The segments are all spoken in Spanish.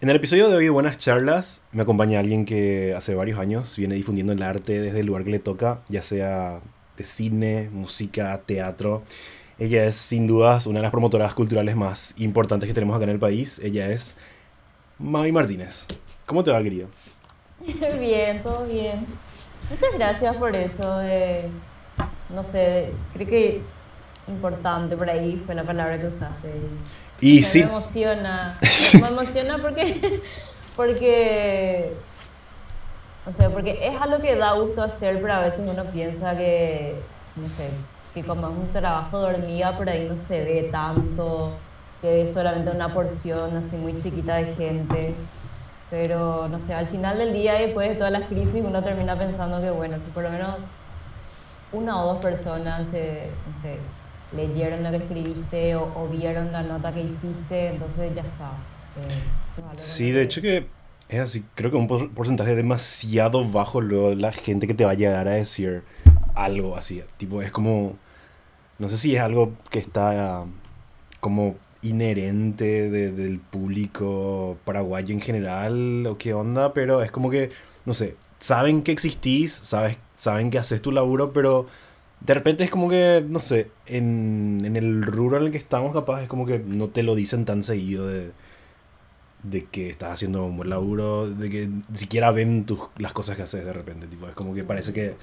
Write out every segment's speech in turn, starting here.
En el episodio de hoy de Buenas Charlas me acompaña alguien que hace varios años viene difundiendo el arte desde el lugar que le toca, ya sea de cine, música, teatro. Ella es sin dudas una de las promotoras culturales más importantes que tenemos acá en el país. Ella es Mavi Martínez. ¿Cómo te va, querido? Bien, todo bien. Muchas gracias por eso no sé, creo que importante por ahí fue la palabra que usaste. Sí. Me emociona. Me emociona porque, porque, o sea, porque es algo que da gusto hacer, pero a veces uno piensa que, no sé, que como es un trabajo de hormiga, por ahí no se ve tanto, que es solamente una porción así muy chiquita de gente. Pero, no sé, al final del día, después de todas las crisis, uno termina pensando que, bueno, si por lo menos una o dos personas se, no sé, leyeron lo que escribiste o, vieron la nota que hiciste, entonces ya está. Eh, sí, de hecho que es así, creo que un porcentaje demasiado bajo luego la gente que te va a llegar a decir algo así, tipo es como, no sé si es algo que está como inherente del público paraguayo en general o qué onda, pero es como que, no sé, saben que existís, sabes, saben que haces tu laburo, pero de repente es como que, no sé, en, en el el que estamos capaz es como que no te lo dicen tan seguido de, de que estás haciendo un buen laburo, de que ni siquiera ven tus, las cosas que haces de repente. Tipo, es como que parece que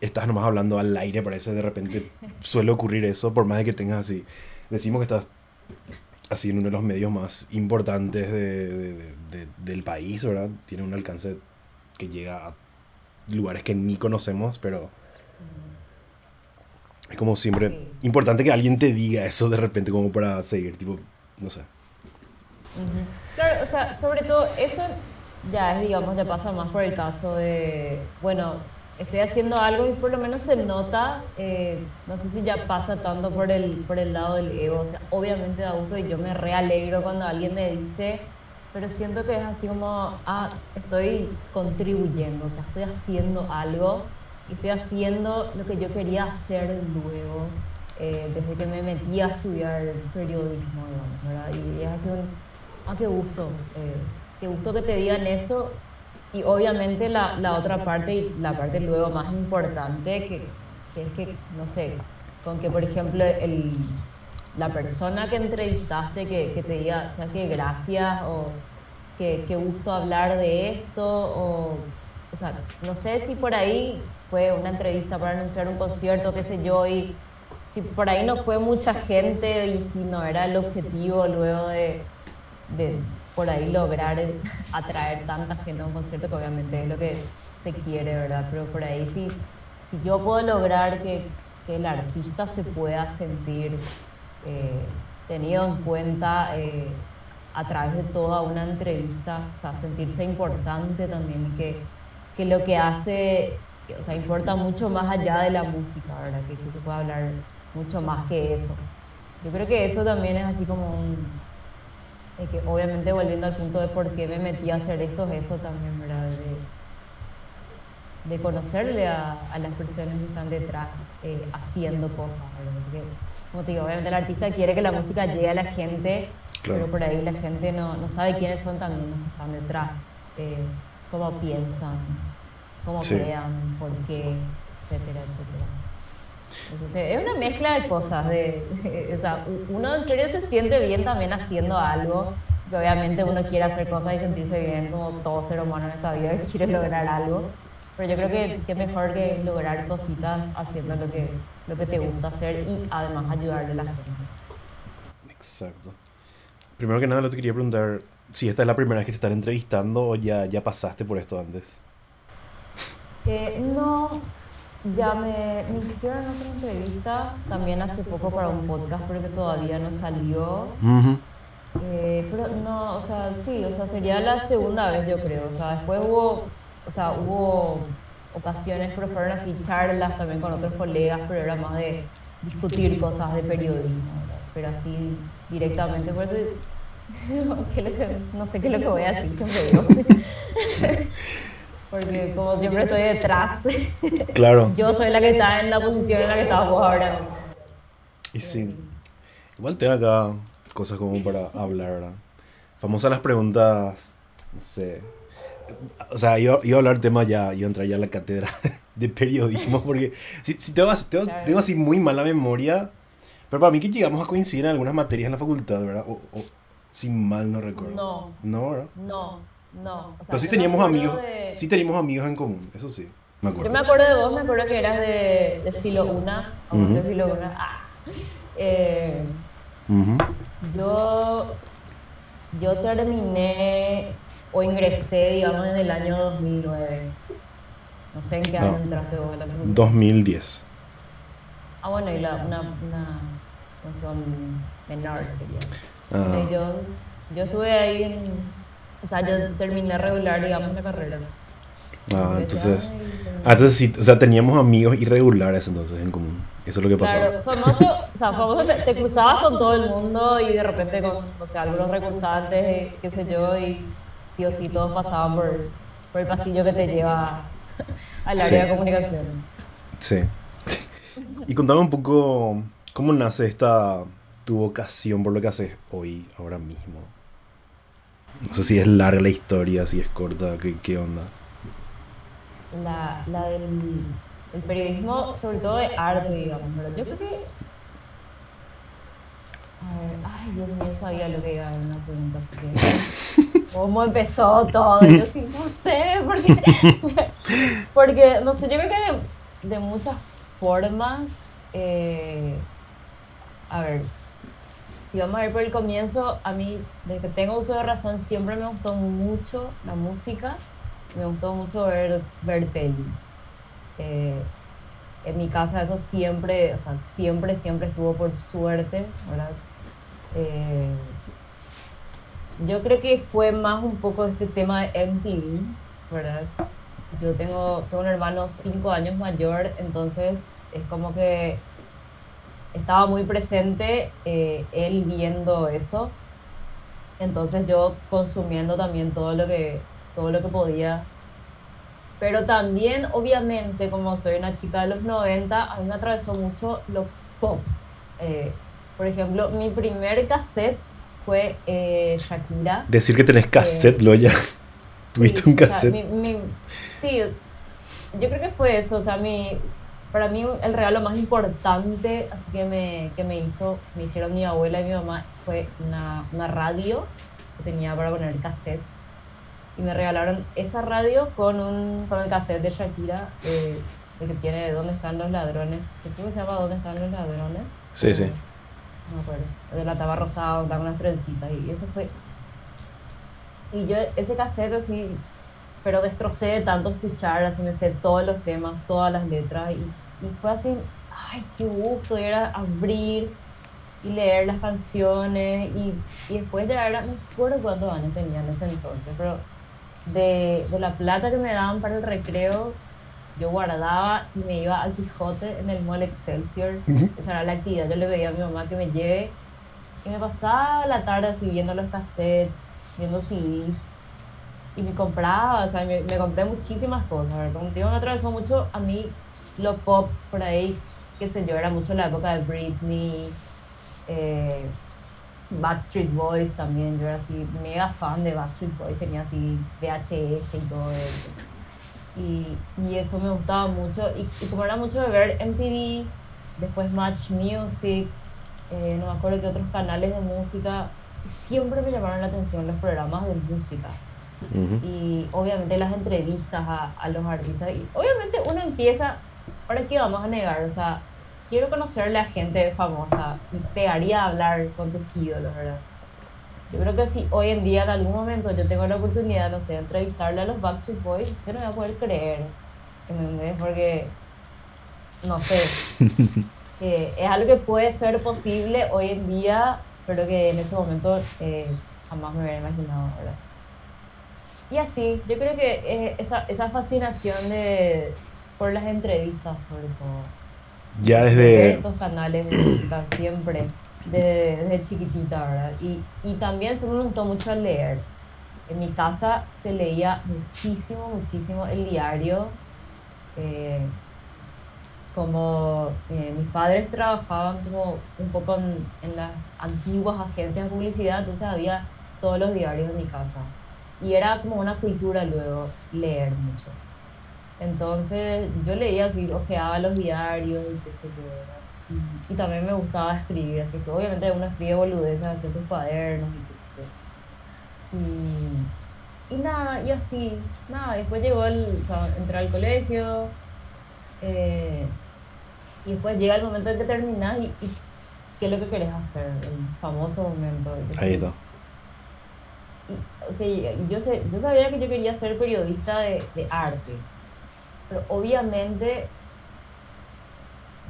estás nomás hablando al aire, parece de repente suele ocurrir eso, por más de que tengas así. Decimos que estás así en uno de los medios más importantes de, de, del país, ¿verdad? Tiene un alcance que llega a lugares que ni conocemos, pero es como siempre importante que alguien te diga eso de repente como para seguir, tipo, no sé. Claro, o sea, sobre todo eso ya es, digamos, ya pasa más por el caso de, bueno, estoy haciendo algo y por lo menos se nota, eh, no sé si ya pasa tanto por el, por el lado del ego, o sea, obviamente da gusto y yo me realegro cuando alguien me dice, pero siento que es así como, ah, estoy contribuyendo, o sea, estoy haciendo algo estoy haciendo lo que yo quería hacer luego, eh, desde que me metí a estudiar periodismo, ¿verdad? Y es así un, ah, qué gusto, eh, qué gusto que te digan eso. Y obviamente la, la, otra parte, y la parte luego más importante, que, que, es que, no sé, con que por ejemplo el, la persona que entrevistaste que, que te diga, sea, que gracias o que, qué gusto hablar de esto o o sea, no sé si por ahí fue una entrevista para anunciar un concierto, qué sé yo, y si por ahí no fue mucha gente y si no era el objetivo luego de, por ahí lograr atraer tanta gente a un concierto, que obviamente es lo que se quiere, ¿verdad? Pero por ahí si, si yo puedo lograr que, que el artista se pueda sentir eh, tenido en cuenta eh, a través de toda una entrevista, o sea, sentirse importante también, que, que lo que hace o sea, importa mucho más allá de la música, ¿verdad? Que, se puede hablar mucho más que eso. Yo creo que eso también es así como un... que obviamente volviendo al punto de por qué me metí a hacer esto, eso también, ¿verdad? De, conocerle a, las personas que están detrás eh, haciendo cosas, ¿verdad? Porque, como te digo, obviamente el artista quiere que la música llegue a la gente, pero por ahí la gente no, no, sabe quiénes son también los que están detrás, eh, cómo piensan cómo crean, por qué, etcétera, etcétera. es una mezcla de cosas. De, o sea, uno en serio se siente bien también haciendo algo. Que obviamente uno quiere hacer cosas y sentirse bien como todo ser humano en esta vida quiere lograr algo. Pero yo creo que, que mejor que lograr cositas haciendo lo que, lo que te gusta hacer y además ayudarle a la gente. Exacto. Primero que nada, te quería preguntar si esta es la primera vez que te están entrevistando o ya, ya pasaste por esto antes. Eh, no, ya me, me, hicieron otra entrevista también hace poco para un podcast, pero que todavía no salió. Eh, pero no, o sea, sí, o sea, sería la segunda vez yo creo. O sea, después hubo, o sea, hubo ocasiones, pero fueron así charlas también con otros colegas, pero era más de discutir cosas de periodismo, pero así directamente, por eso no sé qué es lo que voy a decir, siempre digo. Porque como siempre estoy detrás. Claro. Yo soy la que está en la posición en la que estamos ahora. Y sí. Igual tengo acá cosas como para hablar, ¿verdad? famosas las preguntas, no sé. O sea, iba, iba a hablar tema ya, iba a entrar ya a la cátedra de periodismo, porque si, si tengo, tengo, Claro. tengo así muy mala memoria, pero para mí que llegamos a coincidir en algunas materias en la facultad, ¿verdad? O, o si mal no recuerdo. No. No, ¿verdad? No, no. O sea, Pero sí teníamos amigos, de- sí teníamos amigos en común, eso sí, me Yo me acuerdo de vos, me acuerdo que eras de, de Filo 1. Ujú. de Filo 1. Ah. Eh, yo, yo terminé o ingresé, digamos, en el año 2009. No sé en qué año entraste vos a la facultad. 2010. Ah, bueno, y la, una, una función menor sería. Ah. Yo, yo estuve ahí en. O sea, yo terminé regular, digamos, la carrera. Ah, entonces. Ah, entonces sí, o sea, teníamos amigos irregulares entonces en común. Eso es lo que pasaba. Claro, famoso, o sea, famoso te, te cruzabas con todo el mundo y de repente con, o sea, algunos recursantes, y qué sé yo, y sí o sí todos pasaban por, por el pasillo que te lleva al área Sí. de comunicación. Sí. Y contame un poco cómo nace esta tu vocación por lo que haces hoy, ahora mismo. No sé si es larga la historia, si es corta, qué, qué onda. La, la del el periodismo, sobre todo de arte, digamos, ¿verdad? Yo creo que... A ver, ay, Dios mío, sabía lo que iba a haber una pregunta. así que- ¿Cómo empezó todo? Yo sí, no sé, porque, porque no sé, yo creo que de, de muchas formas, eh, a ver, si vamos a ver por el comienzo, a mí, desde que tengo uso de razón, siempre me gustó mucho la música, me gustó mucho ver, ver. Eh, en mi casa eso siempre, o sea, siempre, siempre estuvo por suerte, ¿verdad? Eh, yo creo que fue más un poco este tema de MTV, ¿verdad? Yo tengo, tengo un hermano cinco años mayor, entonces es como que estaba muy presente eh, él viendo eso, entonces yo consumiendo también todo lo que, todo lo que podía. Pero también, obviamente, como soy una chica de los 90, a mí me atravesó mucho lo pop. Eh, por ejemplo, mi primer cassette fue eh, Shakira. Decir que tenés cassette, lo ya. Tuviste Sí, un o sea, cassette. mi- mi- sí, yo creo que fue eso. O sea, mi, para mí el regalo más importante así que me, que me hizo, me hicieron mi abuela y mi mamá fue una, una radio que tenía para poner cassette. Y me regalaron esa radio con, un, con el cassette de Shakira, eh, el que tiene ¿Dónde están los ladrones? ¿Qué creo que se llama ¿Dónde están los ladrones? Sí, sí. No me acuerdo. De la taba rosada, con unas trencitas. Y eso fue y yo ese cassette así, pero destrocé de tanto escuchar, así me sé todos los temas, todas las letras, y, y fue así, ay, qué gusto, era abrir y leer las canciones, y, y después ya era, no recuerdo cuántos años tenía en ese entonces, pero de, de la plata que me daban para el recreo, yo guardaba y me iba al Quijote en el Mall Excelsior, Ujú. esa era la actividad, yo le pedía a mi mamá que me lleve y me pasaba la tarde así viendo los cassettes, viendo CDs. Y me compraba, o sea, me, me compré muchísimas cosas. ¿verdad? Como te digo, me atravesó mucho a mí lo pop por ahí, qué sé yo, era mucho la época de Britney, eh, Backstreet Boys también. Yo era así mega fan de Backstreet Boys, tenía así VHS y todo eso. Y, y eso me gustaba mucho. Y, y como era mucho de ver MTV, después Match Music, eh, no me acuerdo qué otros canales de música, siempre me llamaron la atención los programas de música y obviamente las entrevistas a, a los artistas. Y obviamente uno empieza, ahora qué vamos a negar, o sea, quiero conocerle a gente famosa y pegaría a hablar con tus ídolos, ¿verdad? Yo creo que si hoy en día en algún momento yo tengo la oportunidad, no sé, de entrevistarle a los Backstreet Boys, yo no voy a poder creer, ¿entendés? Porque, no sé, que es algo que puede ser posible hoy en día, pero que en ese momento eh, jamás me hubiera imaginado, ¿verdad? Y así, yo creo que eh, esa, esa fascinación de, por las entrevistas, sobre todo. Ya de desde. estos canales de música siempre, desde, desde chiquitita, ¿verdad? Y, y también se me gustó mucho leer. En mi casa se leía muchísimo, muchísimo el diario. eh, como eh, mis padres trabajaban como un poco en, en las antiguas agencias de publicidad, entonces había todos los diarios de mi casa. Y era como una cultura luego leer mucho. Entonces yo leía ojeaba los diarios y qué sé yo. Y, y también me gustaba escribir, así que obviamente uno escribe boludeces, hace sus cuadernos y qué sé yo. Y, y nada, y así, nada, después llegó el, o sea, entré al colegio, eh, y después llega el momento en que terminas y, y qué es lo que querés hacer, el famoso momento. de Ahí está. y, o sea, y yo, sé, yo sabía que yo quería ser periodista de, de arte, pero obviamente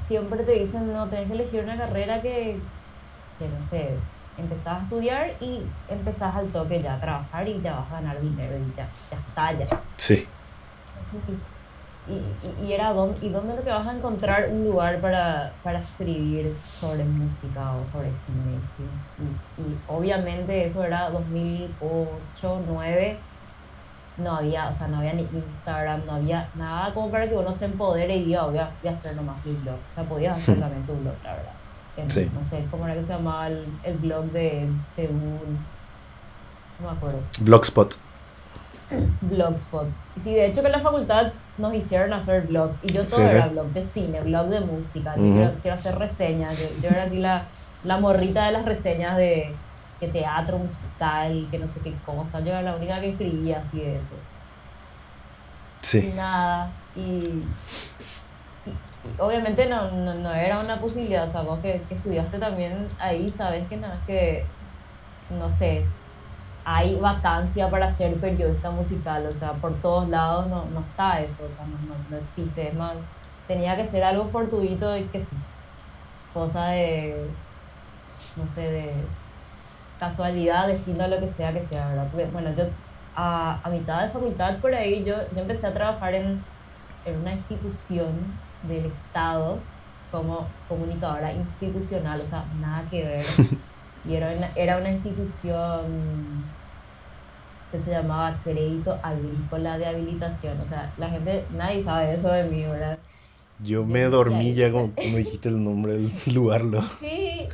siempre te dicen, no, tenés que elegir una carrera que, que no sé, empezás a estudiar y empezás al toque ya a trabajar y ya vas a ganar dinero y ya, ya está, ya. Sí. Y, y, y era dónde, y dónde es lo que vas a encontrar un lugar para, para escribir sobre música o sobre cine. ¿sí? Y, y obviamente eso era 2008, 2009. No había, o sea, no había ni Instagram, no había nada como para que uno se empodere y diga, voy a, voy a hacer nomás mi blog. O sea, podías hacer también tu blog, la verdad. Sí. No sé, ¿cómo era que se llamaba el, el blog de, de un... No me acuerdo. Blogspot. Blogspot. Y sí, de hecho que en la facultad nos hicieron hacer blogs. Y yo todo Sí, sí. era blog de cine, blog de música. quiero, quiero hacer reseñas. Yo, yo era así la, la morrita de las reseñas de, de teatro musical, que no sé qué cosa. Yo era la única que escribía así de eso. Y Sí. nada. Y, y- y obviamente no, no, no era una posibilidad. O sea, vos que, que estudiaste también ahí, sabes que no es que, no sé, hay vacancia para ser periodista musical, o sea, por todos lados no, no está eso, o sea, no, no, no existe, es más, tenía que ser algo fortuito y que sí, cosa de, no sé, de casualidad, destino, lo que sea que sea, ¿verdad? Porque, bueno, yo a, a mitad de facultad por ahí, yo, yo empecé a trabajar en, en una institución del Estado como comunicadora institucional, o sea, nada que ver. Y era una, era una institución que se llamaba Crédito Agrícola de Habilitación. O sea, la gente, nadie sabe eso de mí, ¿verdad? Yo me dormí ya cuando dijiste el nombre del lugar. Lo. Sí,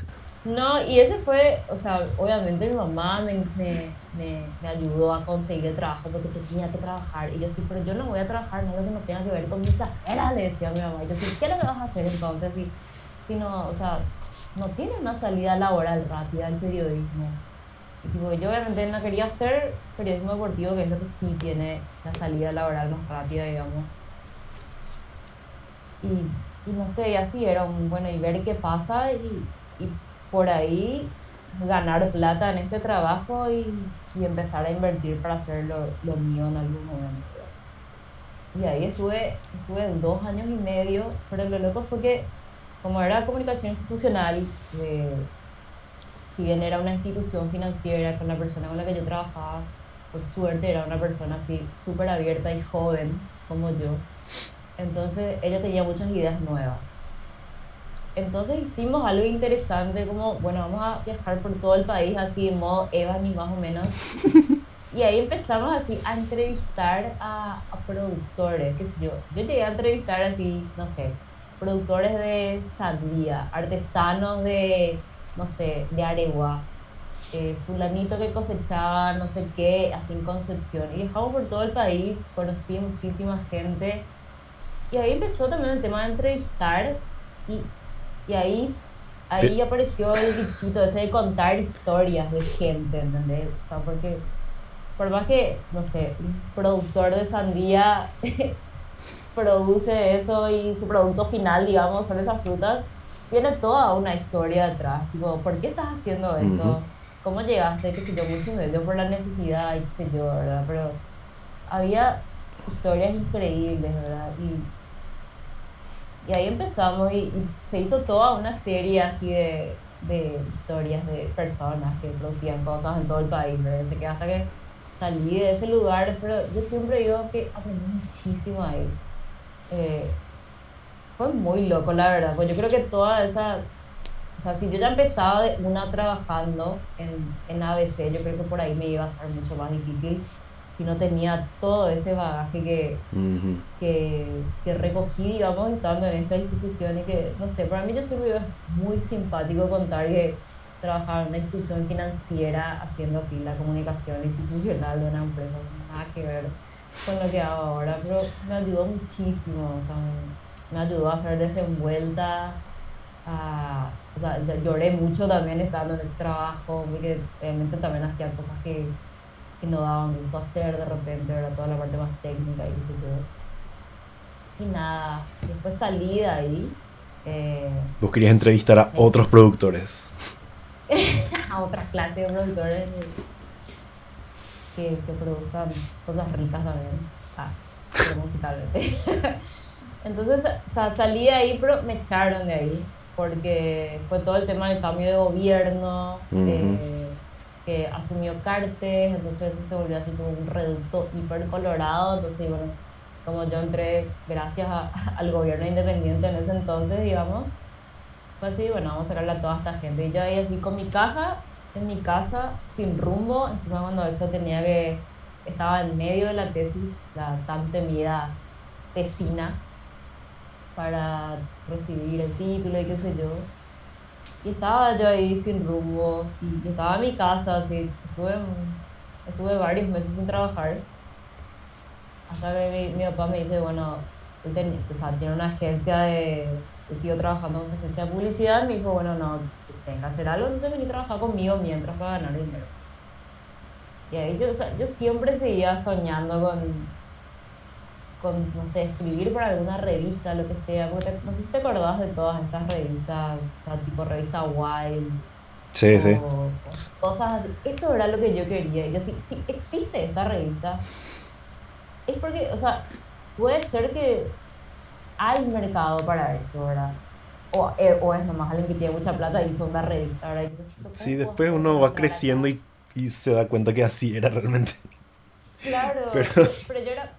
no, y ese fue, o sea, obviamente mi mamá me, me, me, ayudó a conseguir el trabajo porque tenía que trabajar. Y yo sí, pero yo no voy a trabajar nada que no tenga que ver con mi carrera, le decía a mi mamá. Yo sí, ¿qué es lo que vas a hacer entonces? Si, si no, o sea, no tiene una salida laboral rápida el periodismo. Y tipo, yo obviamente no quería hacer periodismo deportivo, que es lo que sí tiene la salida laboral más rápida, digamos. Y, y no sé, y así era un, bueno, y ver qué pasa y, y por ahí ganar plata en este trabajo y, y empezar a invertir para hacer lo, mío en algún momento. Y ahí estuve, estuve dos años y medio, pero lo loco fue que como era comunicación institucional, eh, si bien era una institución financiera con la persona con la que yo trabajaba, por suerte era una persona así súper abierta y joven como yo. Entonces ella tenía muchas ideas nuevas. Entonces hicimos algo interesante como, bueno, vamos a viajar por todo el país así en modo Eva ni más o menos. Y ahí empezamos así a entrevistar a, a productores, qué sé yo. Yo llegué a entrevistar así, no sé, productores de sandía, artesanos de, no sé, de aregua, eh, fulanito que cosechaba no sé qué, así en Concepción. Y viajamos por todo el país, conocí muchísima gente. Y ahí empezó también el tema de entrevistar y, y ahí, ahí apareció el bichito ese de contar historias de gente, ¿entendés? O sea, porque por más que, no sé, un productor de sandía produce eso y su producto final, digamos, son esas frutas, tiene toda una historia detrás. Tipo, ¿por qué estás haciendo esto? ¿Cómo llegaste? Que sé yo, mucho me dio por la necesidad y qué sé yo, ¿verdad? Pero había historias increíbles, ¿verdad? Y, y ahí empezamos y, se hizo toda una serie así de, de historias de personas que producían cosas en todo el país, ¿verdad? Así que hasta que salí de ese lugar, pero yo siempre digo que aprendí muchísimo ahí. Eh, fue muy loco, la verdad, pues yo creo que toda esa, o sea, si yo ya empezaba de una trabajando en, en ABC, yo creo que por ahí me iba a ser mucho más difícil si no tenía todo ese bagaje que, Ujú. que, que recogí, digamos, estando en esta institución y que, no sé, para mí yo siempre es muy simpático contar que trabajaba en una institución financiera haciendo así la comunicación institucional de una empresa, nada que ver con lo que hago ahora, pero me ayudó muchísimo, o sea, me, ayudó a ser desenvuelta, a, o sea, lloré mucho también estando en ese trabajo, porque realmente también hacía cosas que, que no daban gusto hacer de repente, era toda la parte más técnica y todo. Y nada, después salí de ahí. Eh, Vos querías entrevistar a otros productores. a otras clases de productores que, que produzcan cosas ricas también, ah, pero musicalmente. Entonces salí de ahí, pero me echaron de ahí, porque fue todo el tema del cambio de gobierno, eh, que asumió Cartes, entonces se volvió así como un reducto hiper colorado, entonces bueno, como yo entré gracias al gobierno independiente en ese entonces, digamos, pues sí, bueno, vamos a sacarle a toda esta gente. Y yo ahí así con mi caja en mi casa, sin rumbo, encima cuando eso tenía que, estaba en medio de la tesis, la tan temida tesina, para recibir el título y qué sé yo. Y estaba yo ahí sin rumbo, y estaba en mi casa, así, estuve, estuve varios meses sin trabajar, hasta que mi, mi papá me dice, bueno, él tiene una agencia de sigo trabajando en esa agencia de publicidad, me dijo, bueno, no, tengo que hacer algo, entonces vení a trabajar conmigo mientras para ganar dinero. Y ahí yo, o sea, yo siempre seguía soñando con, con, no sé, escribir para alguna revista, lo que sea, porque no sé si te acordás de todas estas revistas, o sea, tipo revista Wild. Sí, sí. cosas así. Eso era lo que yo quería. Yo, si, si existe esta revista, es porque, o sea, puede ser que hay mercado para esto, ¿verdad? O, eh, o es nomás alguien que tiene mucha plata y son una revista, ¿verdad? Sí, después uno va creciendo y, y, se da cuenta que así era realmente. Claro, pero, pero yo era,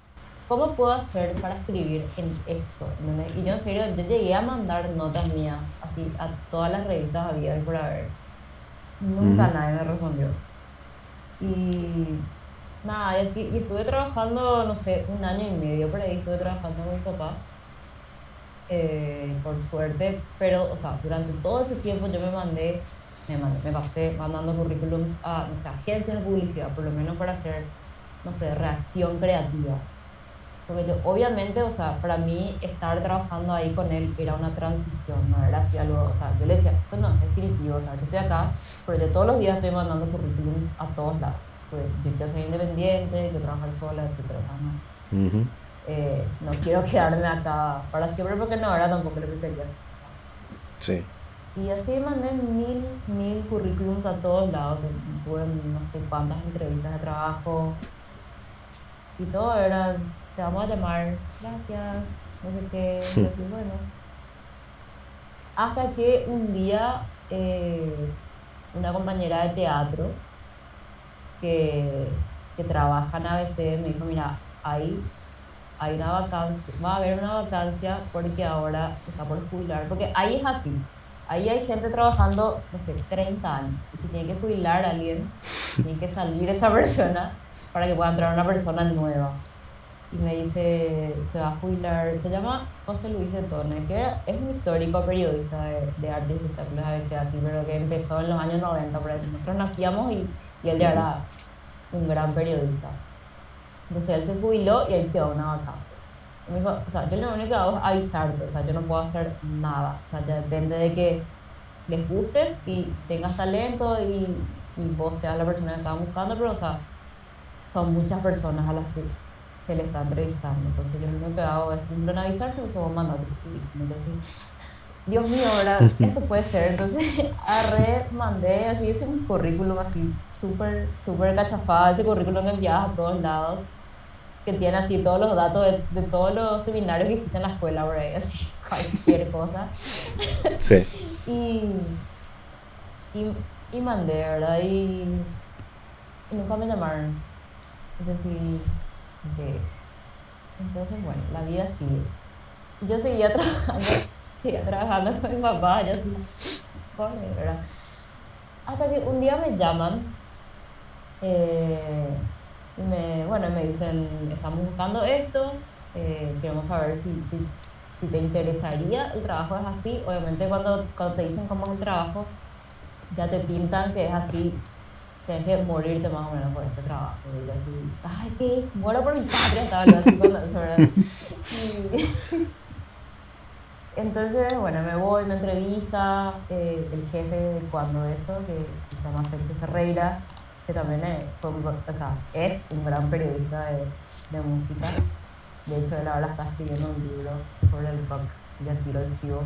¿cómo puedo hacer para escribir en esto? Y yo en serio, yo llegué a mandar notas mías, así, a todas las revistas había y por haber. Nunca nadie me respondió. Y nada, y, así, y estuve trabajando, no sé, un año y medio por ahí, estuve trabajando con mi papá eh, por suerte, pero, o sea, durante todo ese tiempo yo me mandé, me, mandé, me pasé mandando currículums a, no sé, agencias de publicidad, por lo menos para hacer, no sé, reacción creativa. Porque yo, obviamente, o sea, para mí estar trabajando ahí con él era una transición, no era así algo, o sea, yo le decía, esto no es definitivo, o sea, yo estoy acá, pero yo todos los días estoy mandando currículums a todos lados. Pues yo quiero ser independiente, quiero trabajar sola, etc. O ¿no? Eh, no quiero quedarme acá para siempre porque no, ahora tampoco lo que quería Sí. Y así mandé mil, mil currículums a todos lados, tuve no sé cuántas entrevistas de trabajo y todo era, te vamos a llamar, gracias, no sé qué, bueno. Hasta que un día eh, una compañera de teatro que, que trabaja en ABC me dijo, mira, ahí hay una vacancia, va a haber una vacancia porque ahora está por jubilar, porque ahí es así, ahí hay gente trabajando, no sé, 30 años, y si tiene que jubilar a alguien, tiene que salir esa persona para que pueda entrar una persona nueva. Y me dice, se va a jubilar, se llama José Luis de Tone, que es un histórico periodista de, de arte y espectáculos a veces así, pero que empezó en los años 90, por eso nosotros nacíamos y, y él ya era un gran periodista. Entonces él se jubiló y ahí quedó una vacante. Me dijo, o sea, yo lo único que hago es avisarte, o sea, yo no puedo hacer nada. O sea, depende de que les gustes y tengas talento y, y vos seas la persona que estaban buscando, pero o sea, son muchas personas a las que se le está entrevistando. Entonces yo lo único que hago es cumplir avisarte y se vos mandar Entonces, Dios mío, ¿verdad? Esto puede ser. Entonces, arre, mandé así, ese un currículum así, súper, súper cachafada, ese currículum que enviabas a todos lados que tiene así todos los datos de, todos los seminarios que existen en la escuela, por ahí, así, cualquier cosa. Sí. y, y, y, mandé, ¿verdad? Y, y nunca me llamaron. Entonces, entonces, bueno, la vida sigue. Y yo seguía trabajando, seguía trabajando con mi papá, yo así, joder, ¿verdad? Hasta que un día me llaman. Eh, me, bueno, me dicen, estamos buscando esto, eh, queremos saber si, si, si, te interesaría, el trabajo es así, obviamente cuando, cuando te dicen cómo es el trabajo, ya te pintan que es así, tienes que morirte más o menos por este trabajo. Y así, ay, sí, muero por mi patria, así con ¿verdad? entonces, bueno, me voy, me entrevista eh, el jefe de cuando eso, que se llama Sergio Ferreira, que también es, es un gran periodista de, música. De hecho, él ahora está escribiendo un libro sobre el rock, ya tiro el chivo,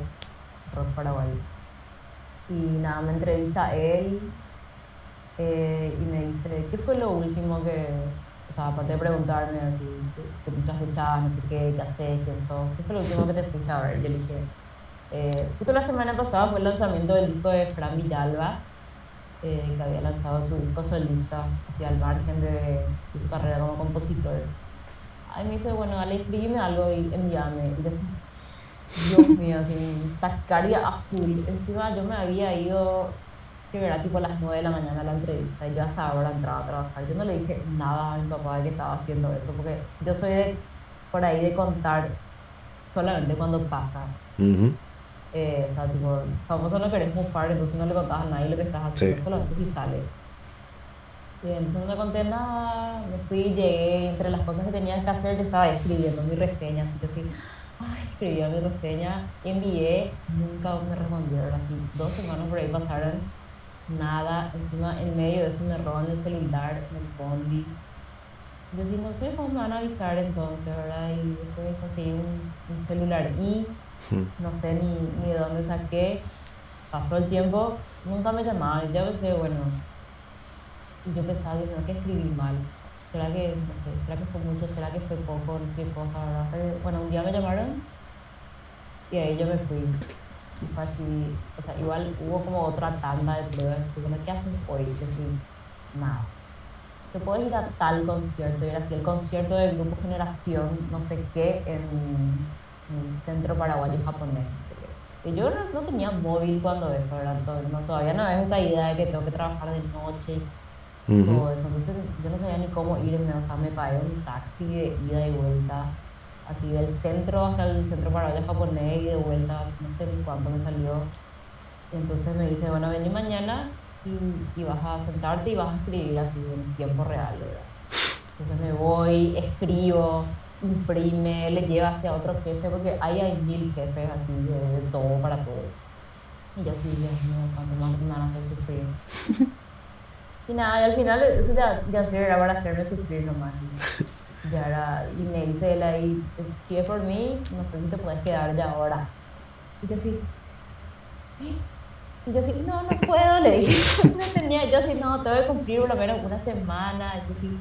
rock paraguayo. Y nada, me entrevista él eh, y me dice, ¿qué fue lo último que, o sea, aparte de preguntarme así, ¿qué, qué escuchabas, no sé qué, qué haces, quién sos? ¿Qué fue lo último que te fuiste a ver? Yo le dije, eh, justo la semana pasada fue el lanzamiento del disco de Fran Villalba, eh, que había lanzado su disco solista, hacia el margen de, su carrera como compositor. Ahí me dice, bueno, dale, escríbeme algo y envíame. Y yo así, Dios mío, así, tacaria a full. Encima yo me había ido que era tipo a las 9 de la mañana la entrevista y yo a esa hora entraba a trabajar. Yo no le dije nada a mi papá de que estaba haciendo eso, porque yo soy de, por ahí de contar solamente cuando pasa. eh, o sea, tipo, famoso no querés mufar, entonces no le contabas a nadie lo que estás haciendo, solamente si sale. Y entonces no le conté nada, me fui, llegué, entre las cosas que tenía que hacer, yo estaba escribiendo mi reseña, así que fui, ay, escribí mi reseña, envié, nunca me respondieron, así, dos semanas por ahí pasaron nada, encima en medio de eso me roban el celular, el bondi. No sé cómo me van a avisar entonces, ¿verdad? Y después conseguí un, un celular y no sé ni, ni de dónde saqué. Pasó el tiempo, nunca me llamaban. Ya pensé, bueno, y yo pensaba, que ¿será que escribí mal? ¿Será que, no sé, será que fue mucho? ¿Será que fue poco? No sé qué cosa, ¿verdad? Pero, bueno, un día me llamaron y ahí yo me fui así, o sea, igual hubo como otra tanda de pruebas, ¿qué haces hoy? Yo sí, nada. Te puedes ir a tal concierto, ir así, el concierto del grupo Generación, no sé qué, en, Centro Paraguayo Japonés. Yo no, tenía móvil cuando eso, ¿verdad? No, todavía no había esta idea de que tengo que trabajar de noche y todo eso. Entonces yo no sabía ni cómo irme, o sea, me pagué un taxi de ida y vuelta así del centro hasta el centro paraguayo japonés y de vuelta, no sé cuánto me salió. entonces me dice, bueno, vení mañana y, vas a sentarte y vas a escribir así en tiempo real, ¿verdad? Entonces me voy, escribo, imprime, le lleva hacia otro jefe, porque ahí hay mil jefes así de, todo para todo. Y yo así, Dios mío, cuando más me van a hacer sufrir. y nada, y al final eso ya, ya era para hacerme sufrir nomás. Y, ahora, y me dice él ahí, si es por mí, no sé si te puedes quedar ya ahora. Y yo así, y yo así, no, no puedo, le dije. no tenía, yo así, no, tengo que cumplir por lo menos una semana. Y, así,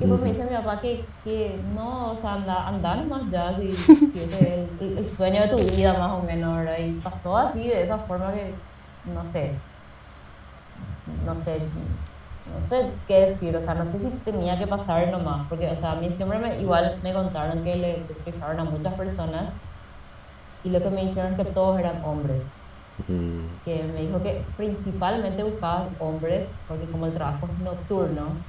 y pues me dice mi papá que, que no, o sea, anda, anda nomás ya, así, que es el, el, sueño de tu vida más o menos, ¿verdad? Y pasó así, de esa forma que, no sé, no sé, no sé qué decir, o sea, no sé si tenía que pasar nomás, porque, o sea, a mí siempre me, igual me contaron que le explicaron a muchas personas y lo que me dijeron que todos eran hombres. Que me dijo que principalmente buscaban hombres porque como el trabajo es nocturno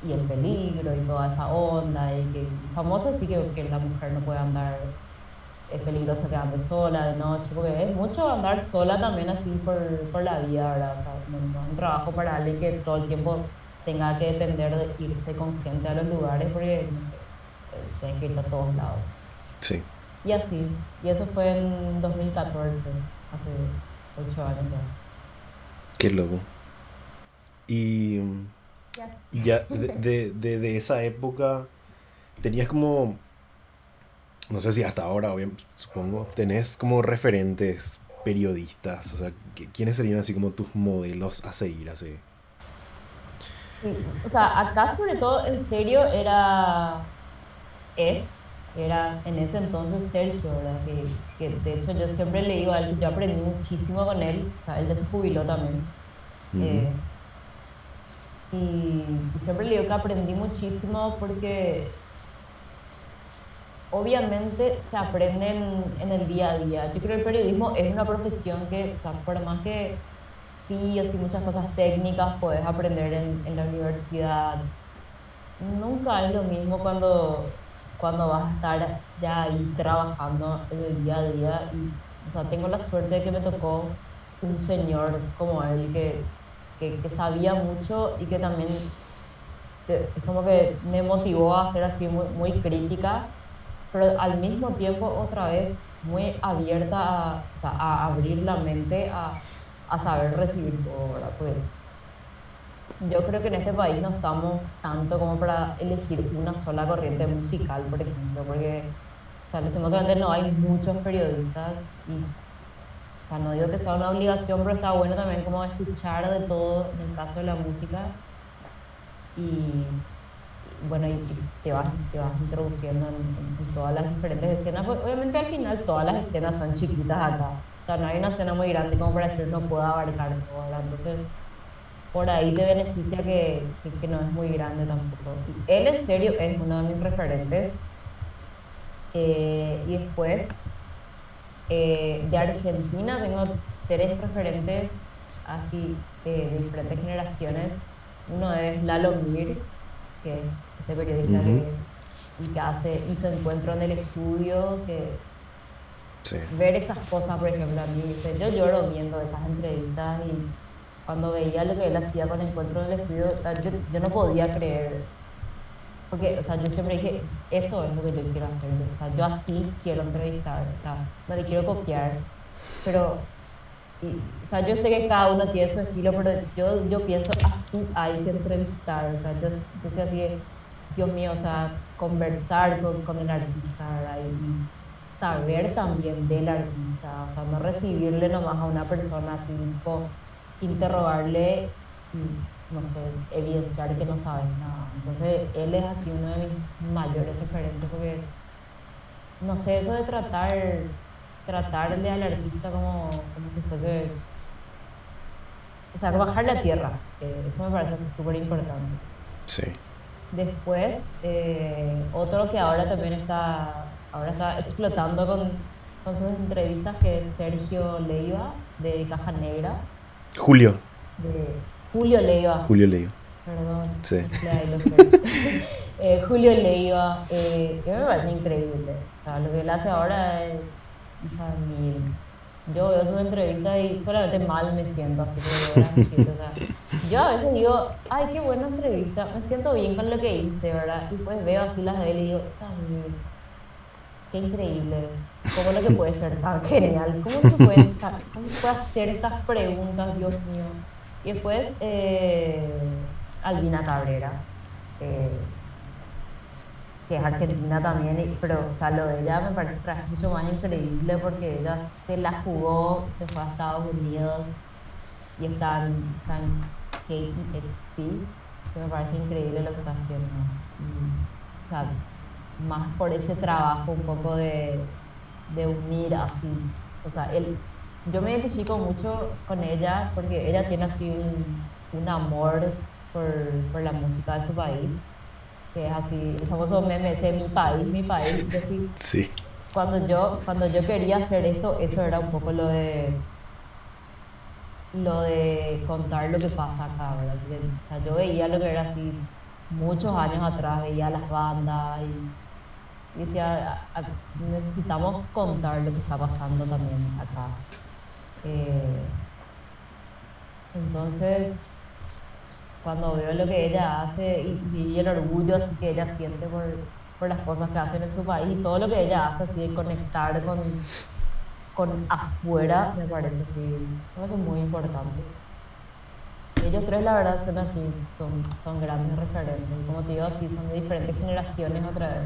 y el peligro y toda esa onda y que famoso sí que, que la mujer no puede andar es peligroso que ande sola de noche, porque es mucho andar sola también así por, por la vida, ¿verdad? O sea, un trabajo para alguien que todo el tiempo tenga que depender de irse con gente a los lugares, porque, no sé, tiene que ir a todos lados. Sí. Y así, y eso fue en 2014, hace ocho años ya. Qué loco. Y ya, de, de, de, de esa época tenías como no sé si hasta ahora, supongo, tenés como referentes periodistas, o sea, ¿quiénes serían así como tus modelos a seguir así? Sí, o sea, acá sobre todo en serio era, es, era en ese entonces Sergio, ¿verdad? Que, que de hecho yo siempre le digo a él, yo aprendí muchísimo con él, o sea, él ya se jubiló también. Eh, y siempre le digo que aprendí muchísimo porque obviamente se aprende en, el día a día. Yo creo que el periodismo es una profesión que, por más que sí, así muchas cosas técnicas puedes aprender en, la universidad, nunca es lo mismo cuando, cuando vas a estar ya ahí trabajando en el día a día. Y, tengo la suerte de que me tocó un señor como él que, que, sabía mucho y que también es como que me motivó a ser así muy crítica, pero al mismo tiempo otra vez muy abierta a, o sea, a abrir la mente a, a saber recibir todo, ¿verdad? Pues, yo creo que en este país no estamos tanto como para elegir una sola corriente musical, por ejemplo, porque o sea, lastimosamente no hay muchos periodistas y o sea, no digo que sea una obligación, pero está bueno también como escuchar de todo en el caso de la música y bueno, y, te, vas, te vas introduciendo en, todas las diferentes escenas. Pues, obviamente al final todas las escenas son chiquitas acá. O sea, no hay una escena muy grande como para decir no puedo abarcar todo. Entonces, por ahí te beneficia que, que, no es muy grande tampoco. Él en serio es uno de mis referentes. Eh, y después, eh, de Argentina tengo tres referentes así eh, de diferentes generaciones uno es Lalo Mir, que es este periodista que, hace, hizo encuentro en el estudio, que ver esas cosas, por ejemplo, a mí, yo lloro viendo esas entrevistas y cuando veía lo que él hacía con encuentro en el estudio, yo, yo no podía creer porque, o sea, yo siempre dije, eso es lo que yo quiero hacer. O sea, yo así quiero entrevistar. O sea, no le quiero copiar. Pero o sea, yo sé que cada uno tiene su estilo, pero yo, yo pienso así hay que entrevistar, o sea, yo, yo sé así, Dios mío, o sea, conversar con, con el artista, y saber también del artista, o sea, no recibirle nomás a una persona así, tipo, interrogarle y, no sé, evidenciar que no sabes nada. Entonces, él es así uno de mis mayores referentes porque, no sé, eso de tratar tratarle al artista como, como si fuese. O sea, bajar la tierra. eso me parece súper importante. Sí. Después, eh, otro que ahora también está, ahora está explotando con, con sus entrevistas, que es Sergio Leiva, de Caja Negra. Julio. De Julio Leiva. Julio Leiva. Perdón. Sí. eh, Julio Leiva, eh, que me parece increíble. O sea, lo que él hace ahora es hija yo veo su entrevista y solamente mal me siento, así que yo a veces digo, ay, qué buena entrevista, me siento bien con lo que hice, ¿verdad? Y pues veo así las de él y digo, también, qué increíble, cómo lo que puede ser tan genial, cómo se puede, cómo puede hacer estas preguntas, Dios mío. Y después, eh, Albina Cabrera. Eh, que es argentina también, pero o sea, lo de ella me parece mucho más increíble porque ella se la jugó, se fue a Estados Unidos y está en, KTXP, que me parece increíble lo que está haciendo. o sea, más por ese trabajo un poco de, de unir así. O sea, él, yo me identifico mucho con ella porque ella tiene así un, un amor por, por la música de su país que es así, el famoso meme ese, mi país, mi país, decir, sí. cuando yo, cuando yo quería hacer esto, eso era un poco lo de lo de contar lo que pasa acá, ¿verdad? o sea, yo veía lo que era así muchos años atrás, veía las bandas y, decía, necesitamos contar lo que está pasando también acá. Eh, entonces, cuando veo lo que ella hace y, el orgullo que ella siente por, por, las cosas que hacen en su país y todo lo que ella hace así de conectar con, con afuera, me parece así, es muy importante. Ellos tres la verdad son así, son, son grandes referentes, y como te digo así, son de diferentes generaciones otra vez.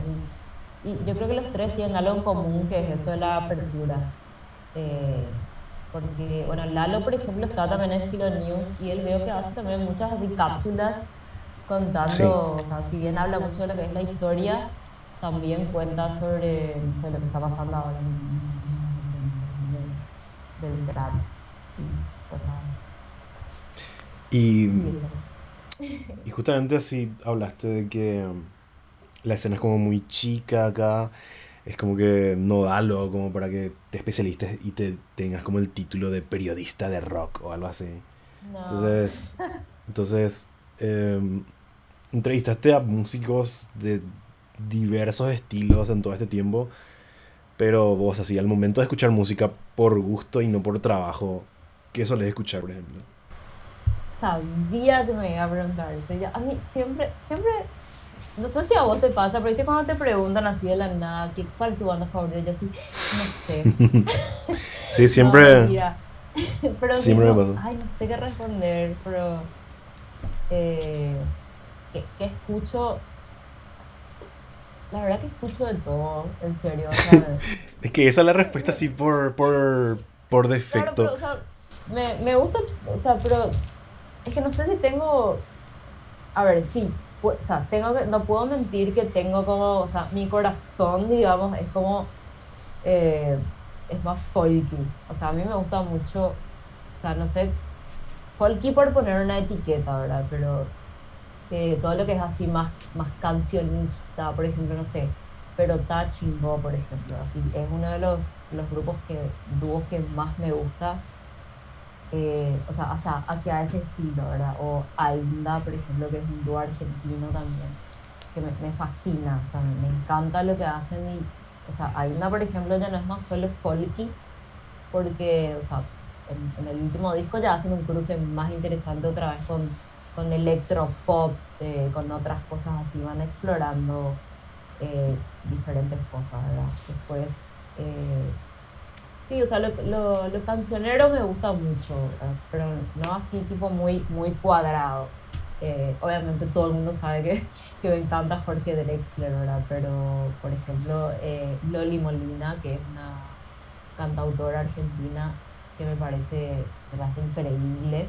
Y, yo creo que los tres tienen algo en común que es eso de la apertura. Eh, porque, bueno, Lalo, por ejemplo, está también en Estilo News y él veo que hace también muchas así cápsulas contando, o sea, si bien habla mucho de lo que es la historia, también cuenta sobre, lo que está pasando ahora del trap. Y, y justamente así hablaste de que la escena es como muy chica acá es como que no da lo como para que te especialistes y te tengas como el título de periodista de rock o algo así. Entonces, entonces em, entrevistaste a músicos de diversos estilos en todo este tiempo, pero vos así, al momento de escuchar música por gusto y no por trabajo, ¿Qué sueles escuchar, por ejemplo? Sabía que me iba a preguntar a mí siempre, siempre, no sé si a vos te pasa, pero viste cuando te preguntan así de la nada, ¿cuál es tu banda favorita? Yo así, no sé. sí, siempre. pero siempre me pasa. Ay, no sé qué responder, pero. Eh, ¿qué, ¿Qué escucho? La verdad que escucho de todo, en serio. es que esa es la respuesta así por, por, por defecto. o sea, me, me gusta, o sea, pero es que no sé si tengo, a ver, sí, o sea, tengo no puedo mentir que tengo como, o sea, mi corazón, digamos, es como, eh, es más folky. O sea, a mí me gusta mucho, o sea, no sé, folky por poner una etiqueta, ¿verdad? Pero eh, todo lo que es así más, más cancionista, por ejemplo, no sé, pero Tachimbo, por ejemplo, así es uno de los, los grupos que, dúos que más me gusta, eh, o sea, hacia, ese estilo, ¿verdad? O Ainda, por ejemplo, que es un dúo argentino también, que me, fascina, o sea, me, encanta lo que hacen y, o sea, Ainda, por ejemplo, ya no es más solo folky, porque, o sea, en, en el último disco ya hacen un cruce más interesante otra vez con con electropop, eh, con otras cosas así, van explorando eh, diferentes cosas, ¿verdad? Después, eh, sí, o sea, lo, lo, cancionero me gusta mucho, pero no así tipo muy, muy cuadrado. obviamente todo el mundo sabe que, que me encanta Jorge Drexler, ¿verdad? Pero, por ejemplo, Loli Molina, que es una cantautora argentina que me parece, me increíble.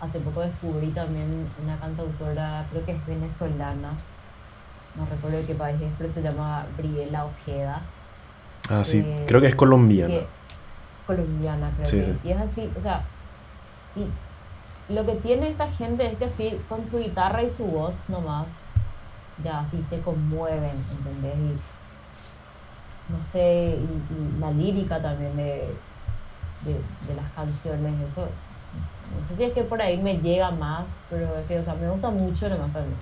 Hace poco descubrí también una cantautora, creo que es venezolana, no recuerdo de qué país es, pero se llama Briela Ojeda. Ah, sí, eh, creo que es colombiana. colombiana, creo que. Y es así, o sea, y lo que tiene esta gente es que así, con su guitarra y su voz nomás, ya así te conmueven, ¿entendés? Y, no sé, la lírica también de, de las canciones, eso no sé si es que por ahí me llega más, pero es que, o sea, me gusta mucho nomás también.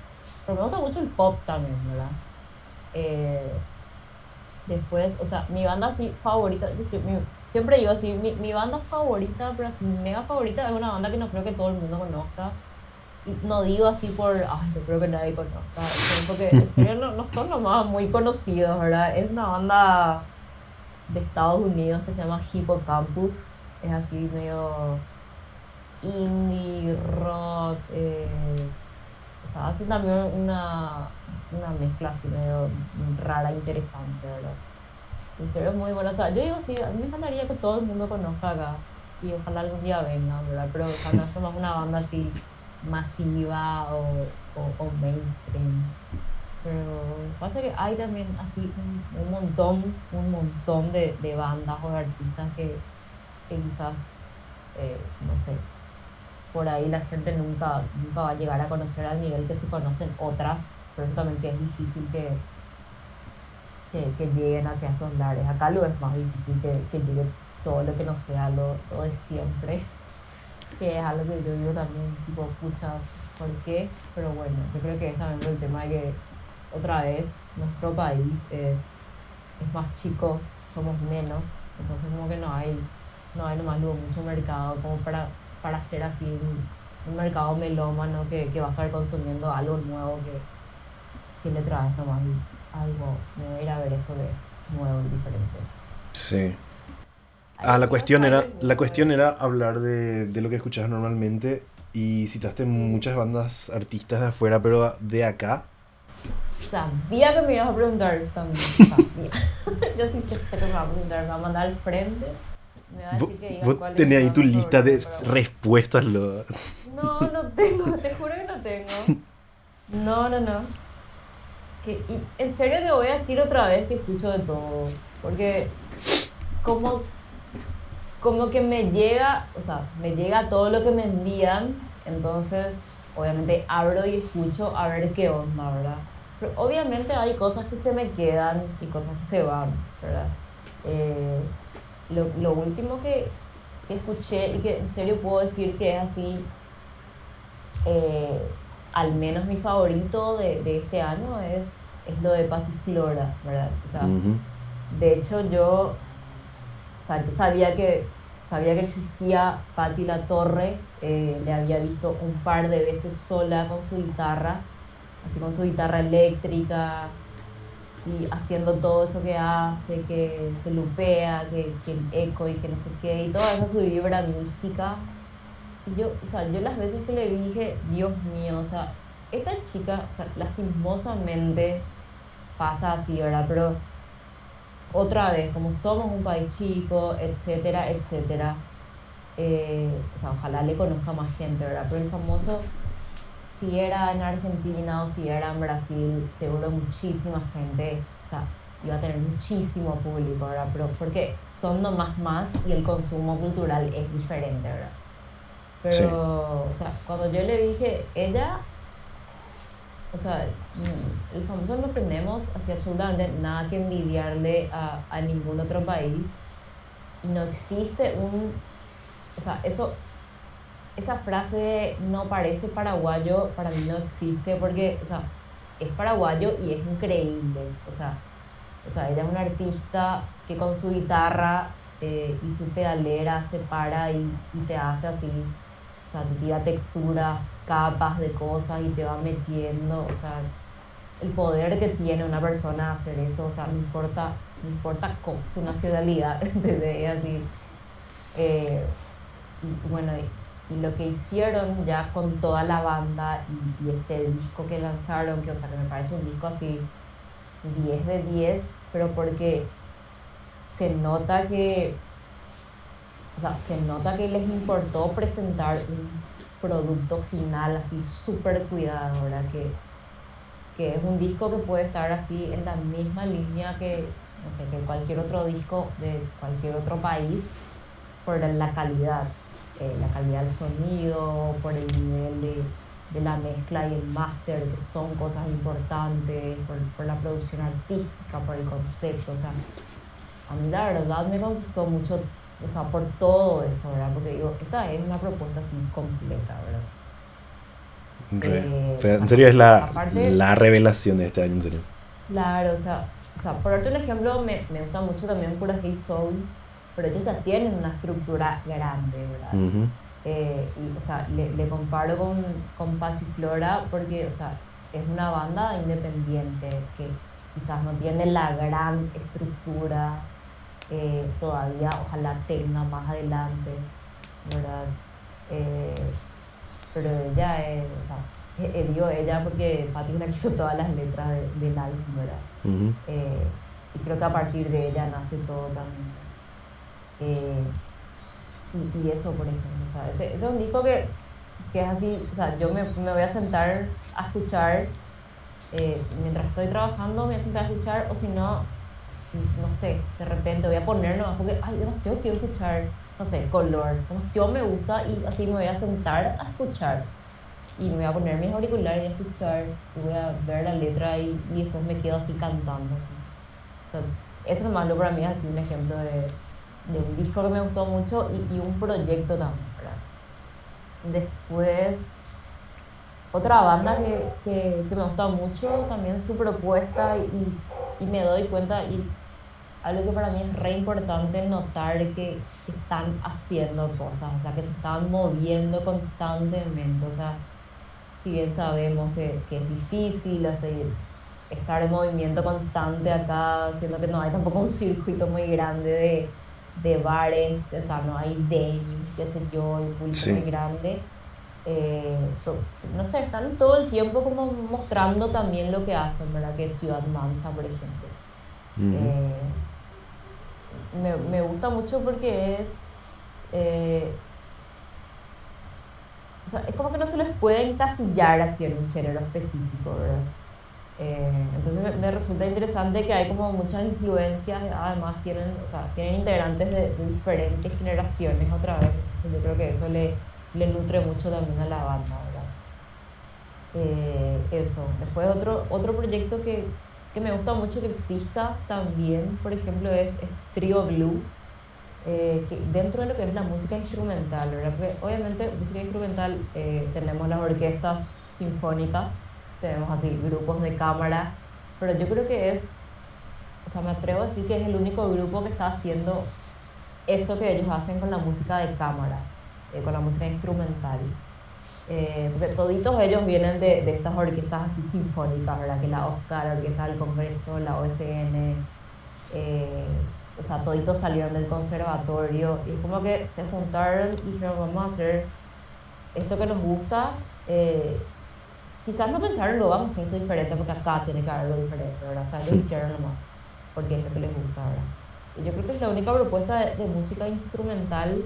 Pero me gusta mucho el pop también, ¿verdad? Eh, después, o sea, mi banda así favorita, siempre digo así, mi, mi, banda favorita, pero así mega favorita es una banda que no creo que todo el mundo conozca. Y no digo así por, ay, no creo que nadie conozca, porque en serio no, no son nomás muy conocidos, ¿verdad? Es una banda de Estados Unidos que se llama Hippocampus, es así medio indie, rock, eh, o sea, hace también una, una mezcla así medio rara, interesante, ¿verdad? En serio es muy bueno, o sea, yo digo, sí, a mí me encantaría que todo el mundo conozca acá y ojalá algún día venga, ¿verdad? Pero o sea, no somos una banda así masiva o, o, mainstream. Pero pasa que hay también así un, montón, un montón de, de, bandas o de artistas que, que quizás, eh, no sé, por ahí la gente nunca, nunca va a llegar a conocer al nivel que se conocen otras, que es difícil que, que, lleguen hacia estos lares. Acá lo es más difícil que, que llegue todo lo que no sea lo, de siempre, que es algo que yo digo también, tipo, pucha, ¿por qué? Pero bueno, yo creo que es también el tema de que otra vez nuestro país es, es más chico, somos menos, entonces como que no hay, no hay nomás mucho mercado como para para ser así un, mercado melómano que, que, va a estar consumiendo algo nuevo que, que le trae nomás algo, me voy a ir a ver esto que es nuevo y diferente. Sí. Ah, la cuestión era, la cuestión era hablar de, de lo que escuchas normalmente y citaste muchas bandas artistas de afuera, pero de acá. Sabía que me ibas a preguntar esto también. Sabía. Yo sí que sé que me va a preguntar, me va a mandar al frente Vos tenés ahí tu lista de respuestas. Lo... No, no tengo, te juro que no tengo. No, no, no. En serio te voy a decir otra vez que escucho de todo. Porque como, como que me llega, o sea, me llega todo lo que me envían. Entonces, obviamente abro y escucho a ver qué onda, ¿verdad? Pero obviamente hay cosas que se me quedan y cosas que se van, ¿verdad? Eh, lo, lo último que, que, escuché y que en serio puedo decir que es así, eh, al menos mi favorito de, de este año es, es, lo de Pasiflora, ¿verdad? O sea, de hecho yo, o sea, yo sabía que, sabía que existía Patti La Torre, eh, le había visto un par de veces sola con su guitarra, así con su guitarra eléctrica y haciendo todo eso que hace, que, que lupea, que, que el eco y que no sé qué, y toda esa su vibra mística. Yo, o sea, yo las veces que le dije, Dios mío, o sea, esta chica, o sea, lastimosamente pasa así, ¿verdad? Pero otra vez, como somos un país chico, etcétera, etcétera, eh, o sea, ojalá le conozca más gente, ¿verdad? Pero el famoso, si era en Argentina o si era en Brasil, seguro muchísima gente, o sea, iba a tener muchísimo público, ¿verdad? Pero porque son nomás más y el consumo cultural es diferente, ¿verdad? Pero, o sea, cuando yo le dije, ella o sea, mm, el famoso no tenemos así absolutamente nada que envidiarle a, a ningún otro país. No existe un, o sea, eso, esa frase no parece paraguayo, para mí no existe porque, o sea, es paraguayo y es increíble. O sea, o sea ella es una artista que con su guitarra eh, y su pedalera se para y, y te hace así te tira texturas, capas de cosas y te va metiendo, o sea, el poder que tiene una persona hacer eso, o sea, no importa, no importa su nacionalidad, desde así. Eh, y, bueno, y, lo que hicieron ya con toda la banda y, este disco que lanzaron, que o sea, que me parece un disco así 10 de 10, pero porque se nota que o sea, se nota que les importó presentar un producto final así súper cuidado, ¿verdad? Que, que es un disco que puede estar así en la misma línea que, no sé, que cualquier otro disco de cualquier otro país por la calidad, eh, la calidad del sonido, por el nivel de, de la mezcla y el máster, que son cosas importantes, por, por, la producción artística, por el concepto. O sea, a mí la verdad me gustó mucho o sea, por todo eso, ¿verdad? Porque digo, esta es una propuesta así completa, ¿verdad? Eh, en serio es la, la revelación de este año, en serio. Claro, o sea, o sea por darte un ejemplo, me, me gusta mucho también Pura Hey Soul, pero ellos ya tienen una estructura grande, ¿verdad? eh, y, o sea, le, le comparo con, con Flora porque, o sea, es una banda independiente que quizás no tiene la gran estructura eh, todavía ojalá tenga más adelante, ¿verdad? Eh, pero ella es, o sea, eh, digo ella porque Patti es la que hizo todas las letras del álbum, ¿verdad? y creo que a partir de ella nace todo también. Y, y, eso, por ejemplo, o sea, ese, ese, es un disco que, que es así, o sea, yo me, me voy a sentar a escuchar mientras estoy trabajando, me voy a sentar a escuchar, o si no, no sé, de repente voy a ponerlo porque, ay, demasiado quiero escuchar, no sé, color, demasiado me gusta y así me voy a sentar a escuchar. Y me voy a poner mis auriculares y a escuchar, y voy a ver la letra y, después me quedo así cantando. Así. eso nomás lo para mí es así un ejemplo de, de, un disco que me gustó mucho y, y un proyecto también. Después, otra banda que, que, que me gusta mucho, también su propuesta y, y me doy cuenta y algo que para mí es re importante notar que están haciendo cosas, o sea, que se están moviendo constantemente, o sea, si bien sabemos que, que es difícil hacer, estar en movimiento constante acá, siendo que no hay tampoco un circuito muy grande de, de bares, o sea, no hay venues, qué sé yo, un público muy grande. Eh, no sé, están todo el tiempo como mostrando también lo que hacen, ¿verdad? Que es Ciudad Mansa, por ejemplo. Eh, me, me, gusta mucho porque es... Eh, o sea, es como que no se les puede encasillar así en un género específico, ¿verdad? entonces me, resulta interesante que hay como muchas influencias, además tienen, o sea, tienen integrantes de, de diferentes generaciones otra vez. Yo creo que eso le, le nutre mucho también a la banda, ¿verdad? Eh, eso. Después otro, otro proyecto que, que, me gusta mucho que exista también, por ejemplo, es, Trio Blue, eh, que dentro de lo que es la música instrumental. Porque obviamente música instrumental eh, tenemos las orquestas sinfónicas, tenemos así grupos de cámara, pero yo creo que es, o sea, me atrevo a decir que es el único grupo que está haciendo eso que ellos hacen con la música de cámara, eh, con la música instrumental. Eh, porque toditos ellos vienen de, de, estas orquestas así sinfónicas, ¿verdad? Que la Oscar, la Orquesta del Congreso, la OSN, eh, o sea, toditos salieron del conservatorio y es como que se juntaron y dijeron, vamos a hacer esto que nos gusta. Eh, quizás no pensaron, lo vamos a hacer diferente porque acá tiene que haber algo diferente, ¿verdad? O sea, lo hicieron nomás porque es lo que les gusta, ¿verdad? Y yo creo que es la única propuesta de, música instrumental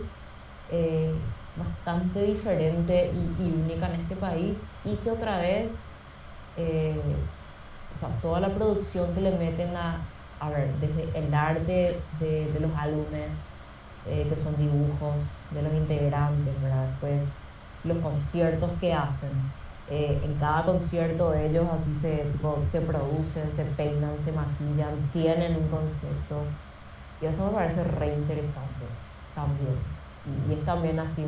bastante diferente y, única en este país y que otra vez, eh, o sea, toda la producción que le meten a, a ver, desde el arte de, de los álbumes, eh, que son dibujos de los integrantes, ¿verdad? Pues los conciertos que hacen. Eh, en cada concierto ellos así se, se producen, se peinan, se maquillan, tienen un concepto. Y eso me parece re interesante también y, es también así,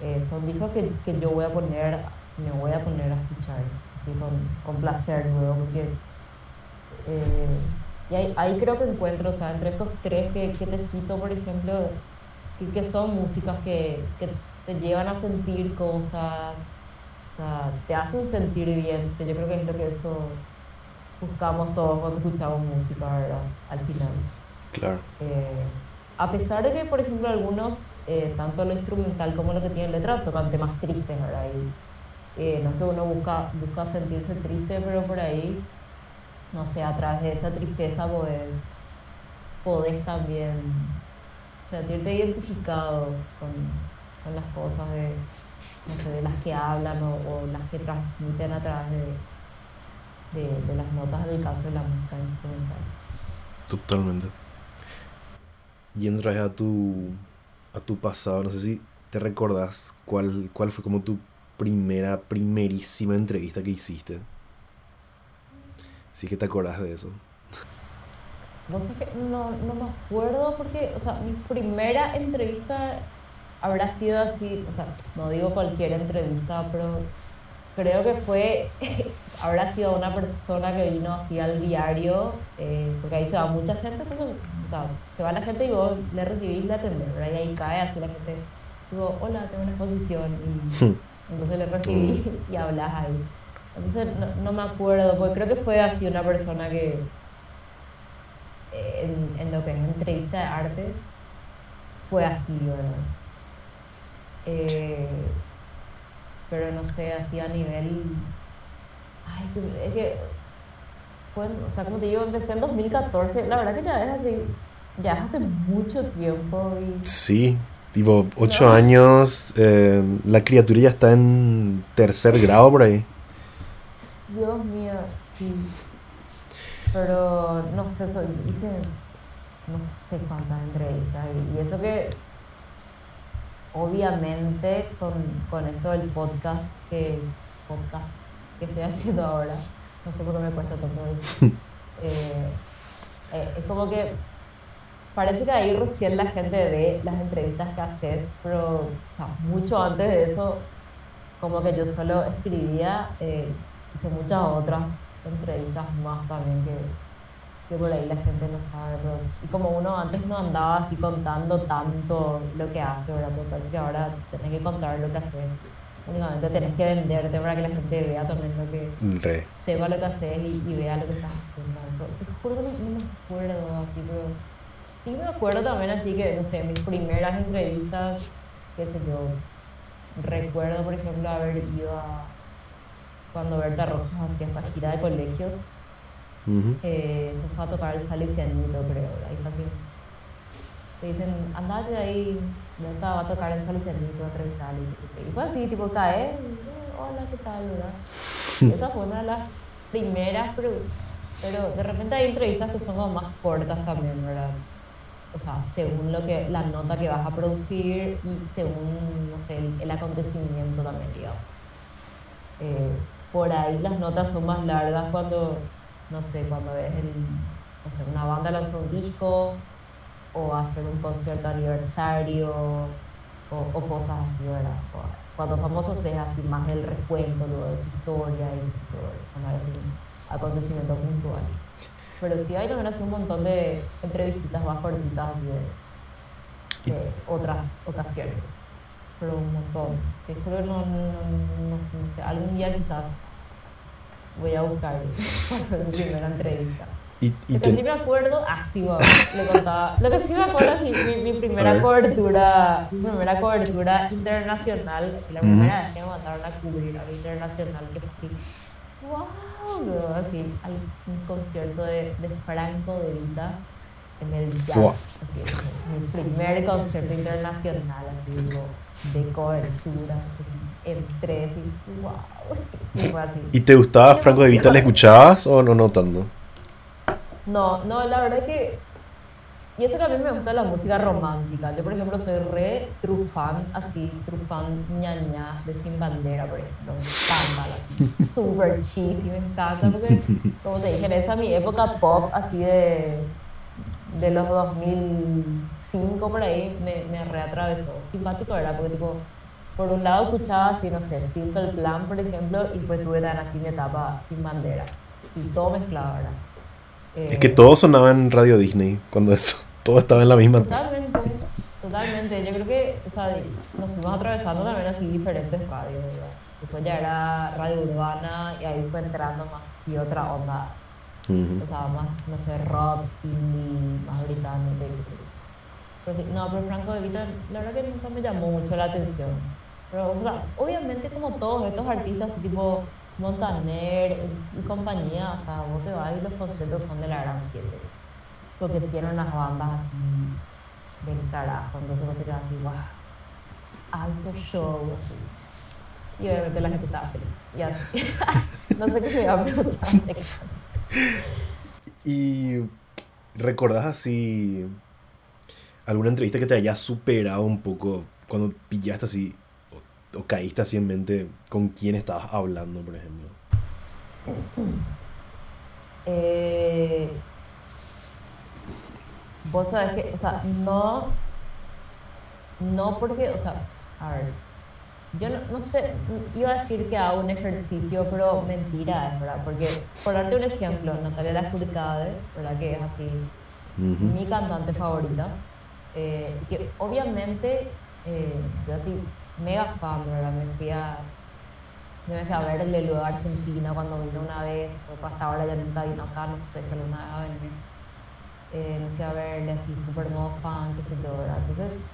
eh, son discos que, que, yo voy a poner, me voy a poner a escuchar, así con, con placer luego, porque eh, y ahí, ahí, creo que encuentro, o sea, entre estos tres que, que te cito, por ejemplo, que, que son músicas que, que, te llevan a sentir cosas, o sea, te hacen sentir bien, yo creo que es lo que eso buscamos todos cuando escuchamos música, ¿verdad? Al final. Claro. Eh, a pesar de que, por ejemplo, algunos, eh, tanto lo instrumental como lo que tiene letra, tocan temas tristes, ¿verdad? Y, eh, no es que uno busca, busca sentirse triste, pero por ahí, no sé, a través de esa tristeza pues podés también sentirte identificado con, con las cosas de, las que hablan o, las que transmiten a través de, de, las notas del caso de la música instrumental. Totalmente yendo a tu, a tu pasado, no sé si te recordás cuál, cuál fue como tu primera, primerísima entrevista que hiciste. Sí que te acordás de eso. No sé no, no me acuerdo porque, o sea, mi primera entrevista habrá sido así, o sea, no digo cualquier entrevista, pero creo que fue, habrá sido una persona que vino así al diario, eh, porque ahí se va mucha gente, o sea, se va la gente y vos le recibís la atendés, ¿verdad? Y ahí cae así la gente, digo, hola, tengo una exposición y hmm. entonces le recibís y hablas ahí. Entonces no, no, me acuerdo, porque creo que fue así una persona que en, en lo que es entrevista de arte fue así, ¿verdad? Eh, pero no sé, así a nivel... Ay, es que o sea, como te digo, empecé en 2014, la verdad que ya es así, ya es hace mucho tiempo. Y... Sí, tipo, ocho años, eh, la criatura ya está en tercer grado por ahí. Dios mío, sí. Pero no sé, soy, hice no sé cuántas entrevistas y, y eso que obviamente con, con esto del podcast que podcast que estoy haciendo ahora no sé por qué me cuesta tanto eso. Eh, eh, es como que parece que ahí recién la gente ve las entrevistas que haces, pero o sea, mucho antes de eso, como que yo solo escribía, eh, hice muchas otras entrevistas más también que, que por ahí la gente no sabe. y como uno antes no andaba así contando tanto lo que hace, ¿verdad? Porque parece que ahora tenés que contar lo que haces tenés que venderte para que la gente vea también lo que sepa lo que haces y, vea lo que estás haciendo. Te juro que no, me acuerdo así, pero sí me acuerdo también así que, no sé, mis primeras entrevistas, qué sé yo, recuerdo por ejemplo haber ido a cuando Berta Rojas hacía esta gira de colegios, eh, se fue a tocar el Salesianito creo, ahí casi te dicen, andate de ahí, ya va a tocar en Salicianito, a entrevistar. Y fue así, tipo, cae, hola, ¿qué tal? ¿verdad? esa fue una de las primeras, pero, pero de repente hay entrevistas que son como más cortas también, ¿verdad? O sea, según lo que, la nota que vas a producir y según, no sé, el, acontecimiento también, digamos. Eh, por ahí las notas son más largas cuando, no sé, cuando es el, no sé, una banda lanzó un disco o hacer un concierto aniversario o, cosas así, ¿verdad? Cuando famosos es así más el recuento luego de su historia y cuando hay un acontecimiento puntual. Pero sí hay también un montón de entrevistas más cortitas de otras ocasiones. Pero un montón. Te no, no, no, no sé, algún día quizás voy a buscar mi primera entrevista. Y, y Lo que sí me acuerdo, ah, sí, bueno, le contaba. Lo que sí me acuerdo es mi, mi, mi primera cobertura, mi primera cobertura internacional, así, la primera vez que me mandaron a cubrir algo internacional, que fue así, wow, así, al un concierto de, de Franco de Vita en el jazz, así, mi primer concierto internacional, así, digo, de cobertura, así, entré así, wow, y fue así. ¿Y te gustaba Franco de Vita? ¿Le escuchabas o no, no tanto? No, no, la verdad es que. Y eso que a mí me gusta la música romántica. Yo, por ejemplo, soy re true fan, así, true fan ñaña de Sin Bandera, por ejemplo. Me encanta, así, super cheesy, me encanta, porque, como te dije, en esa mi época pop, así de, de los 2005 por ahí, me, me reatravesó. Simpático era, porque, tipo, por un lado escuchaba así, no sé, Simple Plan, por ejemplo, y después tuve tan así mi etapa Sin Bandera. Y todo mezclado, ¿verdad? Es que todo sonaba en Radio Disney cuando eso. Todo estaba en la misma. Totalmente, totalmente. Yo creo que, o sea, nos fuimos atravesando también así diferentes radios, ¿verdad? Después ya era radio urbana y ahí fue entrando más y otra onda, o sea, más, no sé, rock, indie, más británico. Pero no, pero Franco de Vita, la verdad que nunca me llamó mucho la atención. Pero, o sea, obviamente como todos estos artistas, tipo Montaner y compañía, o sea, vos te vas y los conciertos son de la gran 7 porque tienen unas bandas así del carajo, entonces vos te quedas así, wow, alto show, así. Y obviamente la gente estaba feliz. Y así. no sé qué se iba a preguntar. ¿Y recordás así alguna entrevista que te haya superado un poco cuando pillaste así o, caíste así en mente con quién estabas hablando, por ejemplo? Eh, vos sabés que, o sea, no, no porque, o sea, a ver, yo no, no sé, iba a decir que hago un ejercicio, pero mentira, es verdad, porque, por darte un ejemplo, Natalia Lafourcade, ¿verdad? Que es así, mi cantante favorita, eh, que obviamente, eh, yo así, mega fan, ¿verdad? Me fui a, yo me fui a verle luego a Argentina cuando vino una vez, o hasta ahora ya nunca vino acá, no sé, pero una vez va a venir. Eh, me fui a verle así, súper modo fan, qué sé yo, ¿verdad? Entonces,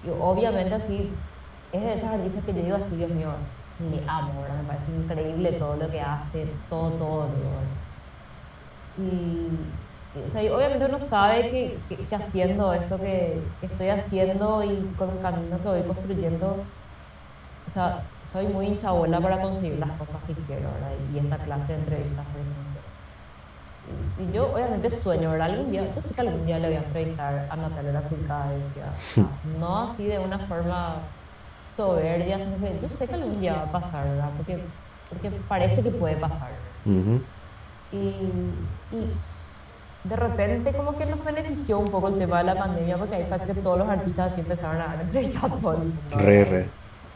y obviamente así, es de esas artistas que yo digo así, Dios mío, le amo, ¿verdad? Me parece increíble todo lo que hace, todo, todo, ¿verdad? Y, o sea, obviamente uno sabe que, que- que haciendo esto que, que estoy haciendo y con el camino que voy construyendo, o sea, soy muy hinchabola para conseguir las cosas que quiero, ¿verdad? Y esta clase de entrevistas. Y, yo obviamente sueño, ¿verdad? Algún día, yo sé que algún día le voy a entrevistar a Natalia Lafourcade, decía, no así de una forma soberbia, yo sé que algún día va a pasar, ¿verdad? Porque, porque parece que puede pasar. Ujú. Y, y de repente como que nos benefició un poco el tema de la pandemia porque ahí parece que todos los artistas así empezaron a dar entrevistas mundo. Re, re.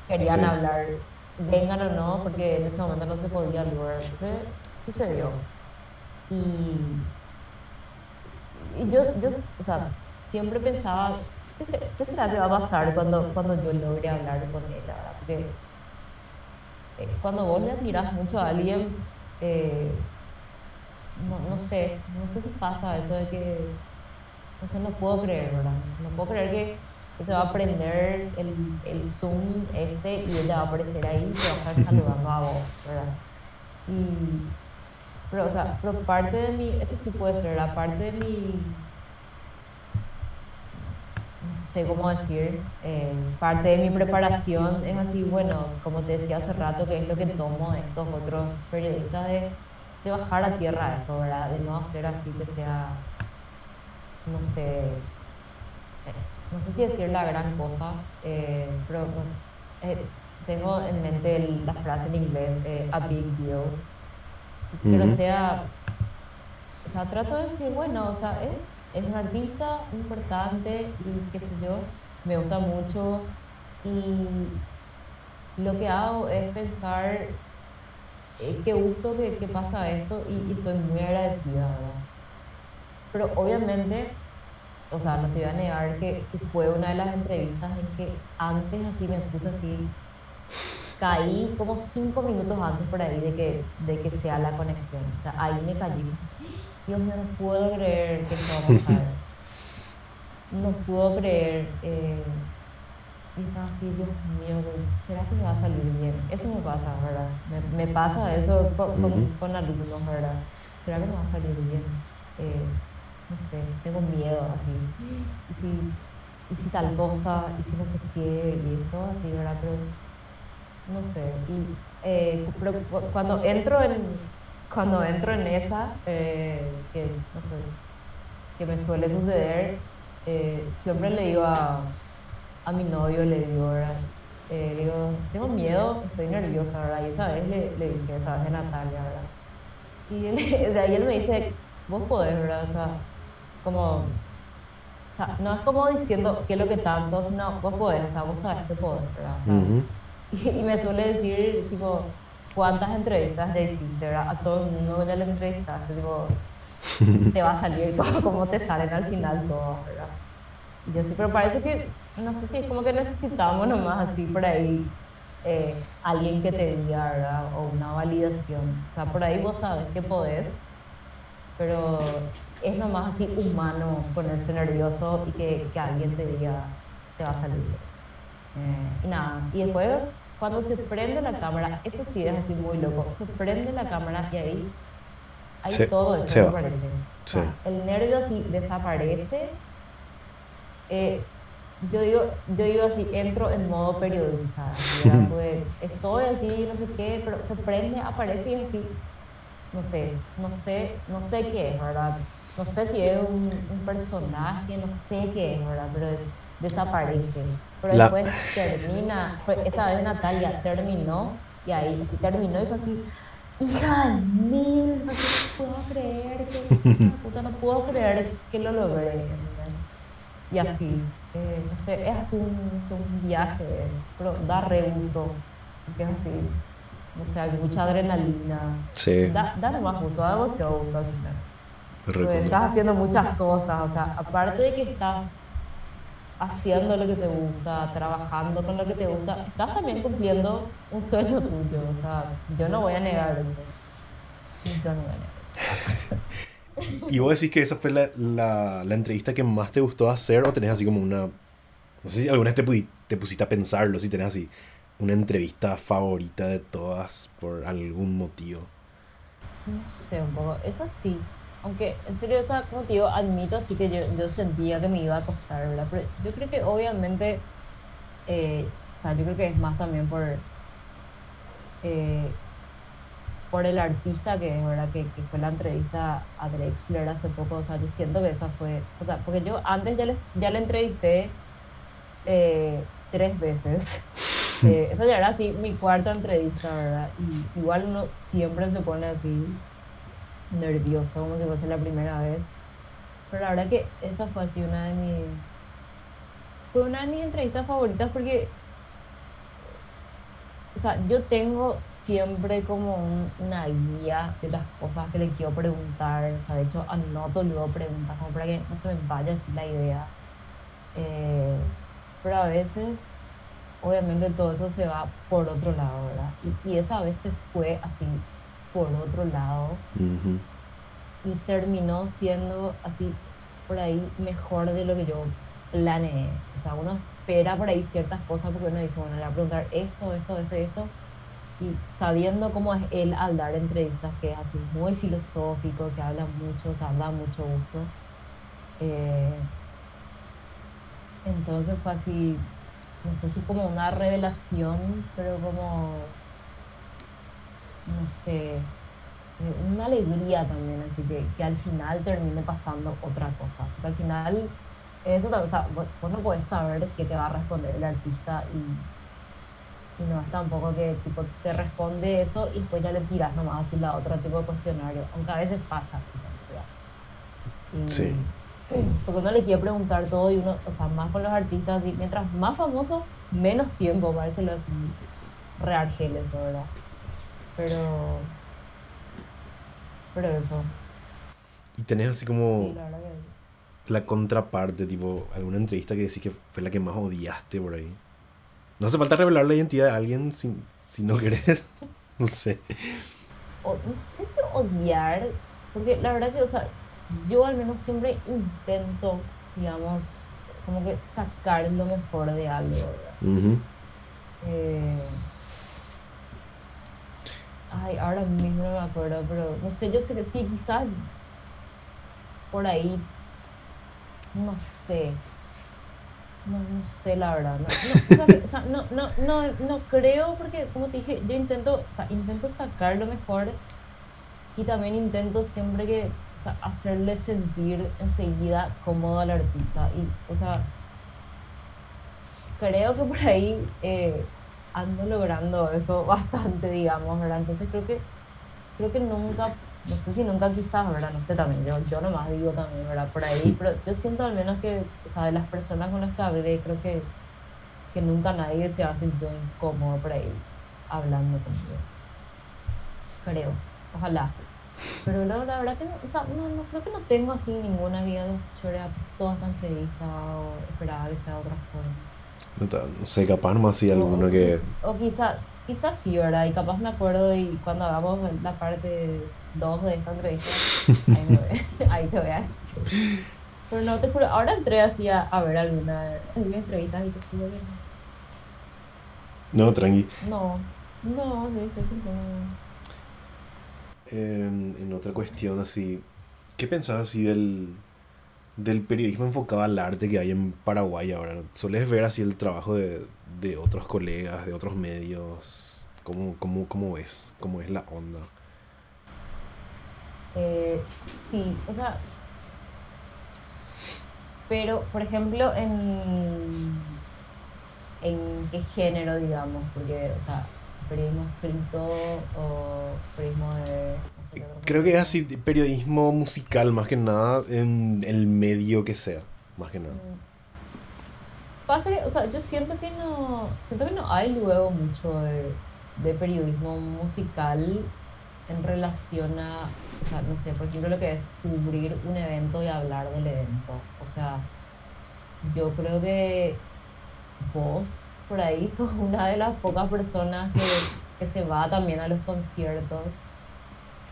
Querían Sí. hablar, vengan o no, porque en ese momento no se podía lugar. Entonces sucedió. Y, y yo, yo, o sea, siempre pensaba, ¿qué, se- qué será que va a pasar cuando, cuando yo logre hablar con? ¿verdad? Porque eh, cuando vos le admiras mucho a alguien, eh, no, no sé, no sé si pasa eso de que, no sé, no puedo creer, ¿verdad? No puedo creer que, que se va a prender el, el Zoom este y ella va a aparecer ahí y te va a estar saludando a vos, ¿verdad? Y, pero, o sea, pero parte de mi, eso sí puede ser, la parte de mi, no sé cómo decir, eh, parte de mi preparación es así, bueno, como te decía hace rato, que es lo que tomo de estos otros periodistas de, de bajar a tierra eso, ¿verdad? De no hacer así que sea, no sé, eh, no sé si decir la gran cosa, eh, pero eh, tengo en mente el- la frase en inglés, eh, a big deal, pero Ujú. sea, o sea, trato de decir, bueno, o sea, es, es un artista importante y qué sé yo, me gusta mucho y lo que hago es pensar eh, qué gusto que, que pasa esto y, y estoy muy agradecida, ¿verdad? Pero obviamente o sea, no te voy a negar que, fue una de las entrevistas en que antes así me puse así, caí como cinco minutos antes por ahí de que, de que sea la conexión. O sea, ahí me caí. Dios mío, no puedo creer que esto vamos a ver. No puedo creer. Eh, y estaba así, Dios mío, ¿será que me va a salir bien? Eso me pasa, ¿verdad? Me, me pasa eso con, con, con, alumnos, ¿verdad? ¿Será que me va a salir bien? Eh, no sé, tengo miedo así. Y si, y si tal cosa, y si no sé qué, y todo así, ¿verdad? Pero no sé. Y, eh, pero cuando entro en, cuando entro en esa, eh, que no sé, que me suele suceder, eh, siempre le digo a, a mi novio, le digo, ¿verdad? Eh, digo, tengo miedo, estoy nerviosa, ¿verdad? Y esa vez le, le dije, esa vez de Natalia, ¿verdad? Y él, de ahí él me dice, vos podés, ¿verdad? O sea, como, o sea, no es como diciendo qué es lo que tanto, sino vos podés, o sea, vos sabes que podés, ¿verdad? y, me suele decir, tipo, ¿cuántas entrevistas le hiciste, verdad? A todo el mundo que le entrevistaste, tipo, te va a salir como, te salen al final todo, ¿verdad? Y yo sí, pero parece que, no sé si es como que necesitamos nomás así por ahí eh, alguien que te diga, ¿verdad? O una validación. O sea, por ahí vos sabes que podés, pero es nomás así humano ponerse nervioso y que, que alguien te diga, te va a salir. Eh, y nada, y después cuando se prende la cámara, eso sí es así muy loco, se prende la cámara y ahí, ahí todo eso desaparece. el nervio así desaparece. Eh, yo digo, yo digo así, entro en modo periodista, pues, estoy así, no sé qué, pero se prende, aparece y así, no sé, no sé, no sé qué es, ¿verdad? no sé si es un, personaje, no sé qué es, ¿verdad? Pero desaparece. Pero después termina, esa vez Natalia terminó y ahí sí terminó y fue así, hija de mil, no puedo creer que, puta, no puedo creer que lo logré. Y así, eh, no sé, es así un, un viaje, pero da re gusto, porque es así, no sé, hay mucha adrenalina. Sí. Da, da más gusto, da demasiado gusto al final estás haciendo muchas cosas, o sea, aparte de que estás haciendo lo que te gusta, trabajando con lo que te gusta, estás también cumpliendo un sueño tuyo, o sea, yo no voy a negar eso. Yo no voy a negar eso. ¿Y vos decís que esa fue la, la, entrevista que más te gustó hacer o tenés así como una... No sé si alguna vez te, te pusiste a pensarlo, si tenés así una entrevista favorita de todas por algún motivo. No sé, un poco. Esa sí. Aunque, en serio, esa, como te digo, admito así que yo, yo sentía que me iba a costar, ¿verdad? Pero yo creo que obviamente, eh, o sea, yo creo que es más también por, eh, por el artista que es, ¿verdad? Que, que, fue la entrevista a Drexler hace poco, o sea, yo siento que esa fue, o sea, porque yo antes ya le, ya le entrevisté eh, tres veces. esa ya era así mi cuarta entrevista, ¿verdad? Y igual uno siempre se pone así nervioso como si fuese la primera vez. Pero la verdad que esa fue así una de mis... Fue una de mis entrevistas favoritas porque... O sea, yo tengo siempre como una guía de las cosas que le quiero preguntar. O sea, de hecho, anoto luego preguntas como para que no se me vaya así la idea. Eh, pero a veces, obviamente, todo eso se va por otro lado, ¿verdad? Y, y esa vez se fue así por otro lado y terminó siendo así por ahí mejor de lo que yo planeé. O sea, uno espera por ahí ciertas cosas porque uno dice, bueno, le voy a preguntar esto, esto, esto, esto. Y sabiendo cómo es él al dar entrevistas, que es así muy filosófico, que habla mucho, o sea, da mucho gusto. Eh, entonces fue así, no sé si como una revelación, pero como no sé, una alegría también, así que, que al final termine pasando otra cosa. Porque al final, eso también, o sea, vos, no puedes saber qué te va a responder el artista y, y no es tampoco que tipo, te responde eso y después ya le tiras nomás así la otra tipo de cuestionario, aunque a veces pasa. Y, sí. Porque uno le quiere preguntar todo y uno, o sea, más con los artistas, y mientras más famoso, menos tiempo, parece los reargeles, ¿verdad? Pero. Pero eso. Y tenés así como. la contraparte, tipo, alguna entrevista que decís que fue la que más odiaste por ahí. No hace falta revelar la identidad de alguien si, si no querés. no sé. O, no sé si odiar, porque la verdad que, o sea, yo al menos siempre intento, digamos, como que sacar lo mejor de algo, ¿verdad? eh, ay, ahora mismo no me acuerdo, pero no sé, yo sé que sí, quizás por ahí, no sé. No, sé la verdad. No, no, no, no, no, no creo porque, como te dije, yo intento, o sea, intento sacar lo mejor y también intento siempre que o sea, hacerle sentir enseguida cómodo al artista. Y, o sea, creo que por ahí eh, ando logrando eso bastante, digamos, ¿verdad? Entonces creo que, creo que nunca, no sé si nunca quizás, ¿verdad? No sé también, yo, yo nomás digo también, ¿verdad? Por ahí, pero yo siento al menos que, o sea, de las personas con las que hablé, creo que, que nunca nadie se ha sentido incómodo por ahí hablando conmigo. Creo, ojalá. Pero la, la verdad que no, o sea, no, no, creo que no tengo así ninguna guía de sobre toda esta entrevista o esperaba que sea de otra forma. No, sé, capaz nomás sí alguno que... O quizá, quizás sí, ¿verdad? Y capaz me acuerdo y cuando hagamos la parte 2 de esta entrevista, ahí, te voy a decir. Pero no, te juro, ahora entré así a, a ver alguna, alguna entrevista y te juro que No, tranqui. no. No, sí, sí, no. En, en otra cuestión así, ¿qué pensás así del, del periodismo enfocado al arte que hay en Paraguay ahora? ¿Sueles ver así el trabajo de, de otros colegas, de otros medios? ¿Cómo, cómo, cómo es? ¿Cómo es la onda? Eh, sí, o sea, pero por ejemplo, en, en qué género, digamos, porque, o sea, periodismo escrito o periodismo de... no sé Creo que es así, periodismo musical más que nada, en el medio que sea, más que nada. Mm. Pasa que, o sea, yo siento que no, siento que no hay luego mucho de, de periodismo musical en relación a, o sea, no sé, por ejemplo, lo que es cubrir un evento y hablar del evento. O sea, yo creo que vos por ahí sos una de las pocas personas que, que se va también a los conciertos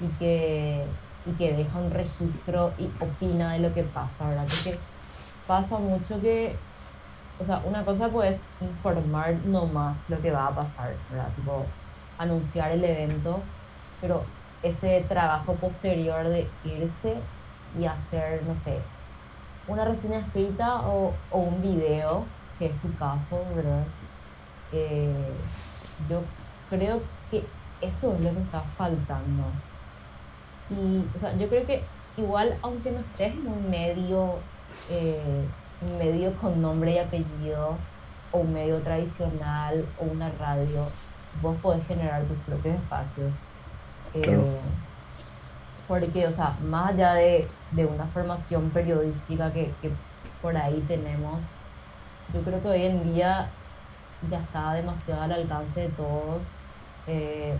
y que, y que deja un registro y opina de lo que pasa, ¿verdad? Porque pasa mucho que, o sea, una cosa pues informar nomás lo que va a pasar, ¿verdad? Tipo, anunciar el evento, pero ese trabajo posterior de irse y hacer, no sé, una reseña escrita o, un video, que es tu caso, ¿verdad? Eh, yo creo que eso es lo que está faltando. Y, o sea, yo creo que igual, aunque no estés en un medio, eh, un medio con nombre y apellido, o un medio tradicional, o una radio, vos podés generar tus propios espacios. Eh. Porque, o sea, más allá de, de una formación periodística que, que por ahí tenemos, yo creo que hoy en día ya está demasiado al alcance de todos eh,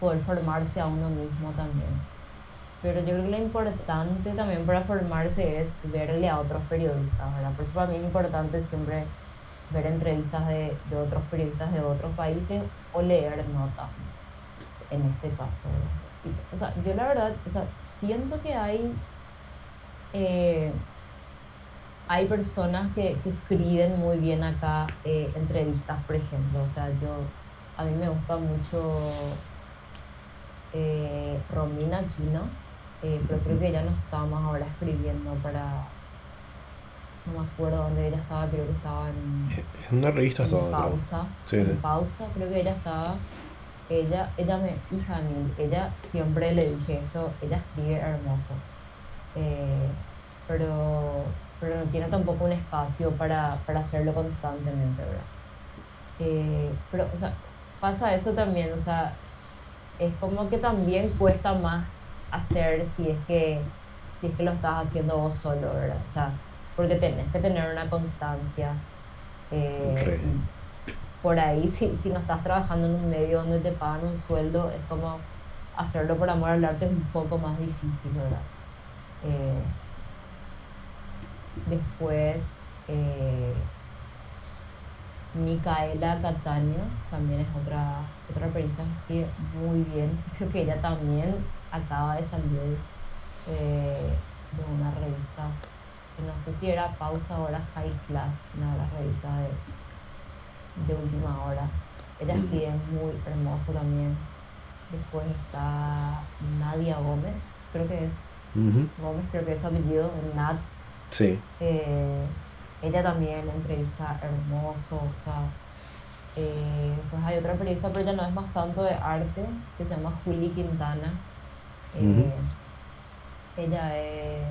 poder formarse a uno mismo también. Pero yo creo que lo importante también para formarse es verle a otros periodistas, ¿verdad? Por eso para mí es importante siempre ver entrevistas de, de otros periodistas de otros países o leer notas, en este caso. o sea, yo la verdad, o sea, siento que hay, eh, hay personas que, que escriben muy bien acá eh, entrevistas, por ejemplo. O sea, yo, a mí me gusta mucho eh, Romina Aquino, eh, pero creo que ella no está más ahora escribiendo para... No me acuerdo dónde ella estaba, creo que estaba en, En una revista en estaba. pausa. Sí, en sí. pausa, creo que ella estaba. Ella, ella me, hija mí, ella siempre le dije esto, ella escribe hermoso. Eh, pero, pero no tiene tampoco un espacio para, para hacerlo constantemente, ¿verdad? Eh, pero, o sea, pasa eso también, o sea, es como que también cuesta más hacer si es que, si es que lo estás haciendo vos solo, ¿verdad? O sea, porque tenés que tener una constancia. eh. Por ahí, si, si no estás trabajando en un medio donde te pagan un sueldo, es como hacerlo por amor al arte es un poco más difícil, ¿verdad? Eh, Después, eh, Micaela Cataño también es otra, otra periodista que escribe muy bien. Creo que ella también acaba de salir eh, de una revista, que no sé si era Pausa o era High Class, una de las revistas de, de última hora. Ella escribe muy hermoso también. Después está Nadia Gómez, creo que es. Gómez, creo que es su apellido, Nat. Sí. Eh, ella también entrevista hermoso, o sea, eh, pues hay otra periodista, pero ella no es más tanto de arte, que se llama Juli Quintana. Eh, ella es,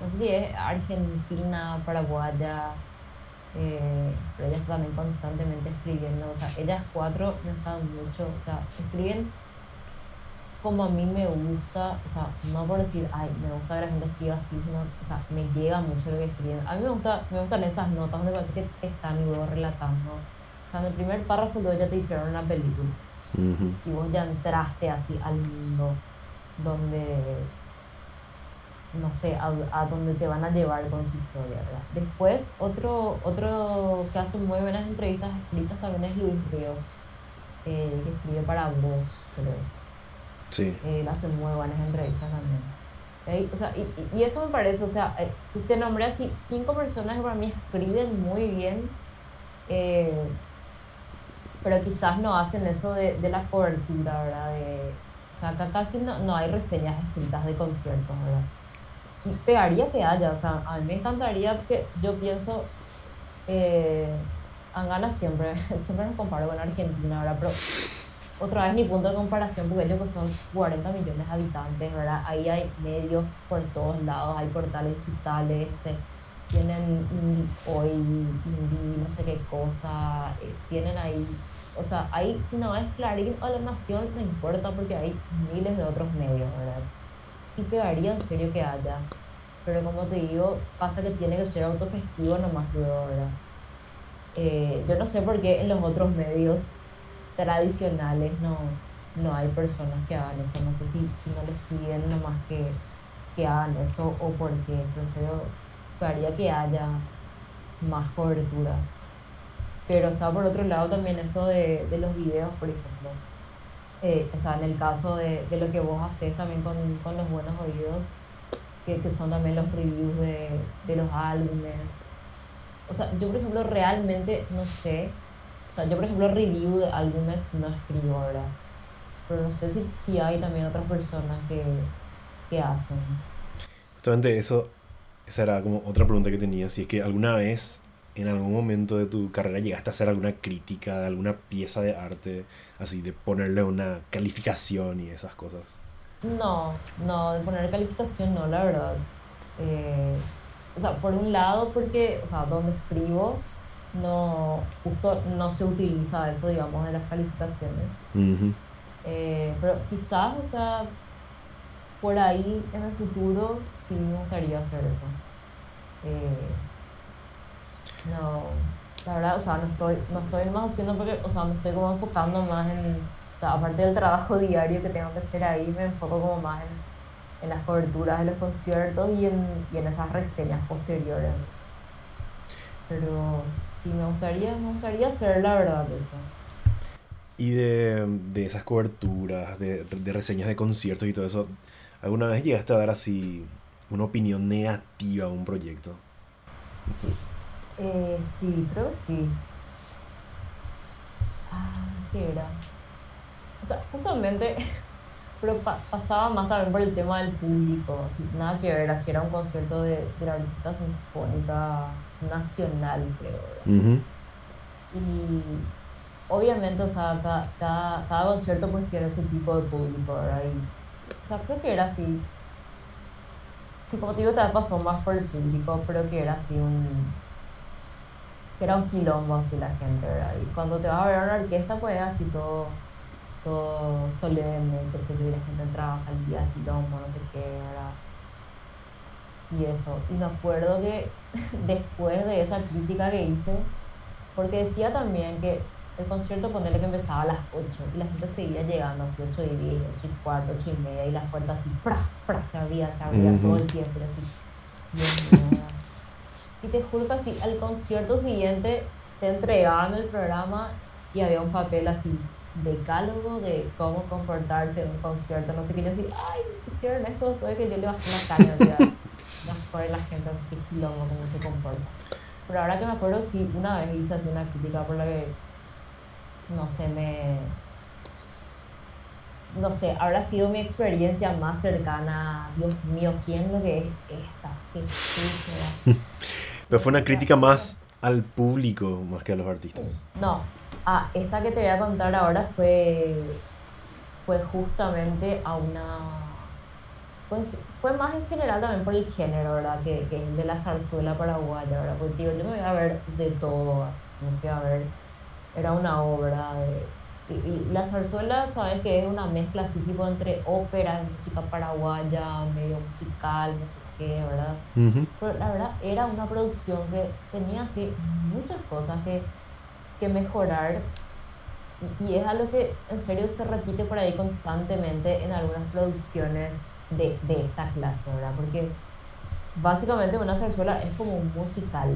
no sé si es argentina, paraguaya, eh, pero ella está también constantemente escribiendo, o sea, ellas cuatro me están mucho, o sea, escriben como a mí me gusta, o sea, no por decir, ay, me gusta que la gente escriba así, sino, o sea, me llega mucho lo que escriben. A mí me, gusta, me gustan esas notas donde parece que están y luego relatando. O sea, en el primer párrafo luego ya te hicieron una película. Y vos ya entraste así al mundo donde, no sé, a, donde te van a llevar con su historia, ¿verdad? Después, otro, otro que hace muy buenas entrevistas escritas también es Luis Ríos, eh, que escribe para vos, creo. Sí. Él hace muy buenas entrevistas también. O sea, y, y, eso me parece, o sea, eh, te nombré así cinco personas que para mí escriben muy bien, eh, pero quizás no hacen eso de, de la cobertura, ¿verdad? De, o sea, acá casi no, no hay reseñas escritas de conciertos, ¿verdad? Pegaría que haya, o sea, a mí me encantaría que yo pienso, eh, Angana siempre, siempre me comparo con Argentina, ¿verdad? Pero otra vez mi punto de comparación, porque ellos son 40 millones de habitantes, ¿verdad? Ahí hay medios por todos lados, hay portales digitales, tienen hoy indie, no sé qué cosa, eh, tienen ahí, o sea, ahí si no es Clarín o La Nación, no importa porque hay miles de otros medios, ¿verdad? Y pegaría en serio que haya, pero como te digo, pasa que tiene que ser autogestivo nomás luego, ¿verdad? Eh, yo no sé por qué en los otros medios tradicionales no, no hay personas que hagan eso. No sé si, no les piden nomás que, que hagan eso o por qué. Entonces yo que haya más coberturas. Pero está por otro lado también esto de, de los videos, por ejemplo. Eh, o sea, en el caso de, de, lo que vos haces también con, con los buenos oídos, que, que, son también los reviews de, de los álbumes. O sea, yo por ejemplo realmente no sé yo, por ejemplo, review de álbumes no escribo ahora, pero no sé si, si hay también otras personas que, que hacen. Justamente eso, esa era como otra pregunta que tenía, si es que alguna vez, en algún momento de tu carrera, llegaste a hacer alguna crítica de alguna pieza de arte, así, de ponerle una calificación y esas cosas. No, no, de poner calificación no, la verdad. Eh, o sea, por un lado, porque, o sea, donde escribo, no, justo no se utiliza eso, digamos, de las calificaciones. Eh, pero quizás, o sea, por ahí en el futuro sí me gustaría hacer eso. Eh, no, la verdad, o sea, no estoy, no estoy más haciendo porque, o sea, me estoy como enfocando más en, aparte del trabajo diario que tengo que hacer ahí, me enfoco como más en, en las coberturas de los conciertos y en, y en esas reseñas posteriores. Pero sí, me gustaría, me gustaría hacer la verdad eso. Y de, de esas coberturas, de, de, reseñas de conciertos y todo eso, ¿alguna vez llegaste a dar así una opinión negativa a un proyecto? Eh, sí, creo sí. Ah, ¿qué era? O sea, justamente, pero pasaba más también por el tema del público, así, nada que ver, así era un concierto de, de la Orquesta Sinfónica nacional, creo. Y obviamente, o sea, cada, cada, concierto pues tiene su tipo de público, ¿verdad? o sea, creo que era así. Sí, como te digo, te pasó más por el público, pero que era así un. Que era un quilombo así la gente, ¿verdad? Y cuando te vas a ver a una orquesta, pues así todo todo solemne, que se la gente entraba, salía, quilombo, no sé qué, ¿verdad? y eso. Y me acuerdo que después de esa crítica que hice, porque decía también que el concierto ponerle que empezaba a las 8 y la gente seguía llegando a las 8 y 10, 8 y cuarto, 8 y media y las puertas así, ¡pra! ¡pra! se abrían, se abrían todo el tiempo, así. Y te juro que así, al concierto siguiente te entregaban el programa y había un papel así, decálogo de cómo comportarse en un concierto, no sé qué, yo así, ay, hicieron esto después de que yo le bajé la caña, mejor la gente, qué quilombo, cómo se comporta. Pero ahora que me acuerdo, sí, una vez hice así una crítica por la que, no sé, me... No sé, habrá sido mi experiencia más cercana, Dios mío, ¿quién lo que es esta? Qué Pero fue una crítica más al público más que a los artistas. No, ah, esta que te voy a contar ahora fue, fue justamente a una... Pues fue más en general también por el género, ¿verdad? Que, que es de la zarzuela paraguaya, ¿verdad? Porque digo, yo me voy a ver de todo, me voy a ver, era una obra de... Y, la zarzuela, ¿sabes? Que es una mezcla así tipo entre ópera música paraguaya, medio musical, sé qué, ¿verdad? Pero la verdad era una producción que tenía así muchas cosas que, que mejorar y, y es algo que en serio se repite por ahí constantemente en algunas producciones de, de esta clase, ¿verdad? Porque básicamente una zarzuela es como un musical.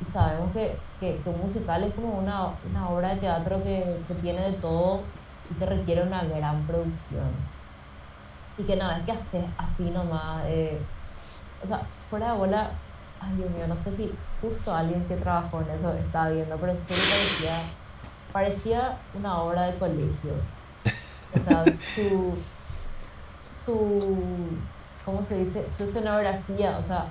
Y sabemos que, que, un musical es como una, una obra de teatro que, que, tiene de todo y que requiere una gran producción. Y que nada, es que haces así nomás. Eh, o sea, fuera de bola, ay Dios mío, no sé si justo alguien que trabajó en eso estaba viendo, pero sí parecía, parecía una obra de colegio. O sea, su su, ¿cómo se dice? Su escenografía, o sea,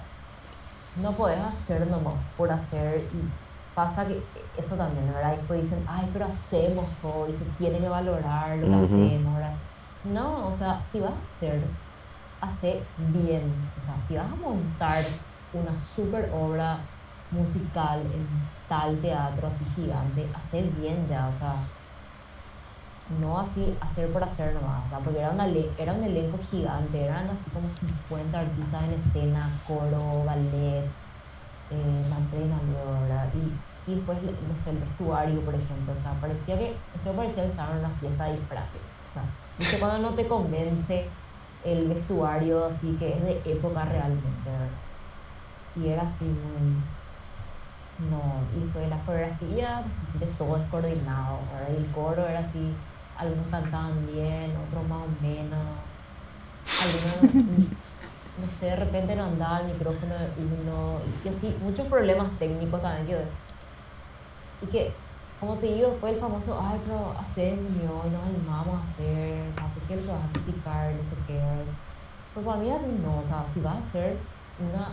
no puedes hacer nomás por hacer y pasa que eso también, ¿verdad? Y después dicen, ay, pero hacemos todo y se tiene que valorar lo que hacemos, ¿verdad? No, o sea, si vas a hacer, hace bien, o sea, si vas a montar una super obra musical en tal teatro así gigante, hacer bien ya, o sea, no así hacer por hacer nomás, porque era, una, era un elenco gigante, eran así como 50 artistas en escena, coro, ballet, eh, ¿verdad? Y, y después, sé, el vestuario, por ejemplo, o sea, parecía que, eso parecía que estaban en una fiesta de disfraces, o sea, ¿viste cuando no te convence el vestuario así que es de época realmente, ¿verdad? Y era así muy... No, y fue la coreografía, de todo descoordinado, ¿verdad? Y el coro era así algunos cantaban bien, otros más o menos, algunos, no sé, de repente no andaba el micrófono de uno, y así, muchos problemas técnicos también que y que, como te digo, fue el famoso, ay, pero hacer y nos animamos a hacer, o sea, ¿por qué vas a criticar? No sé qué. Pues para mí así no, o sea, si vas a hacer una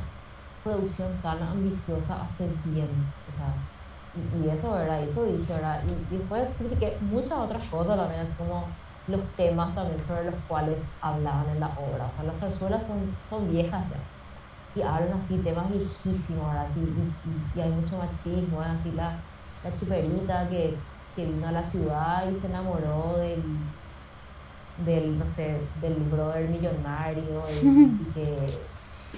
producción tan ambiciosa, hacer bien, o sea, y, eso, ¿verdad? Eso dije, ¿verdad? Y, y después critiqué muchas otras cosas también, así como los temas también sobre los cuales hablaban en la obra. O sea, las zarzuelas son, son viejas ya. Y hablan así, temas viejísimos, ¿verdad? Y, y, hay mucho machismo, así la, la chiperita que, que vino a la ciudad y se enamoró del, del no sé, del brother millonario y, que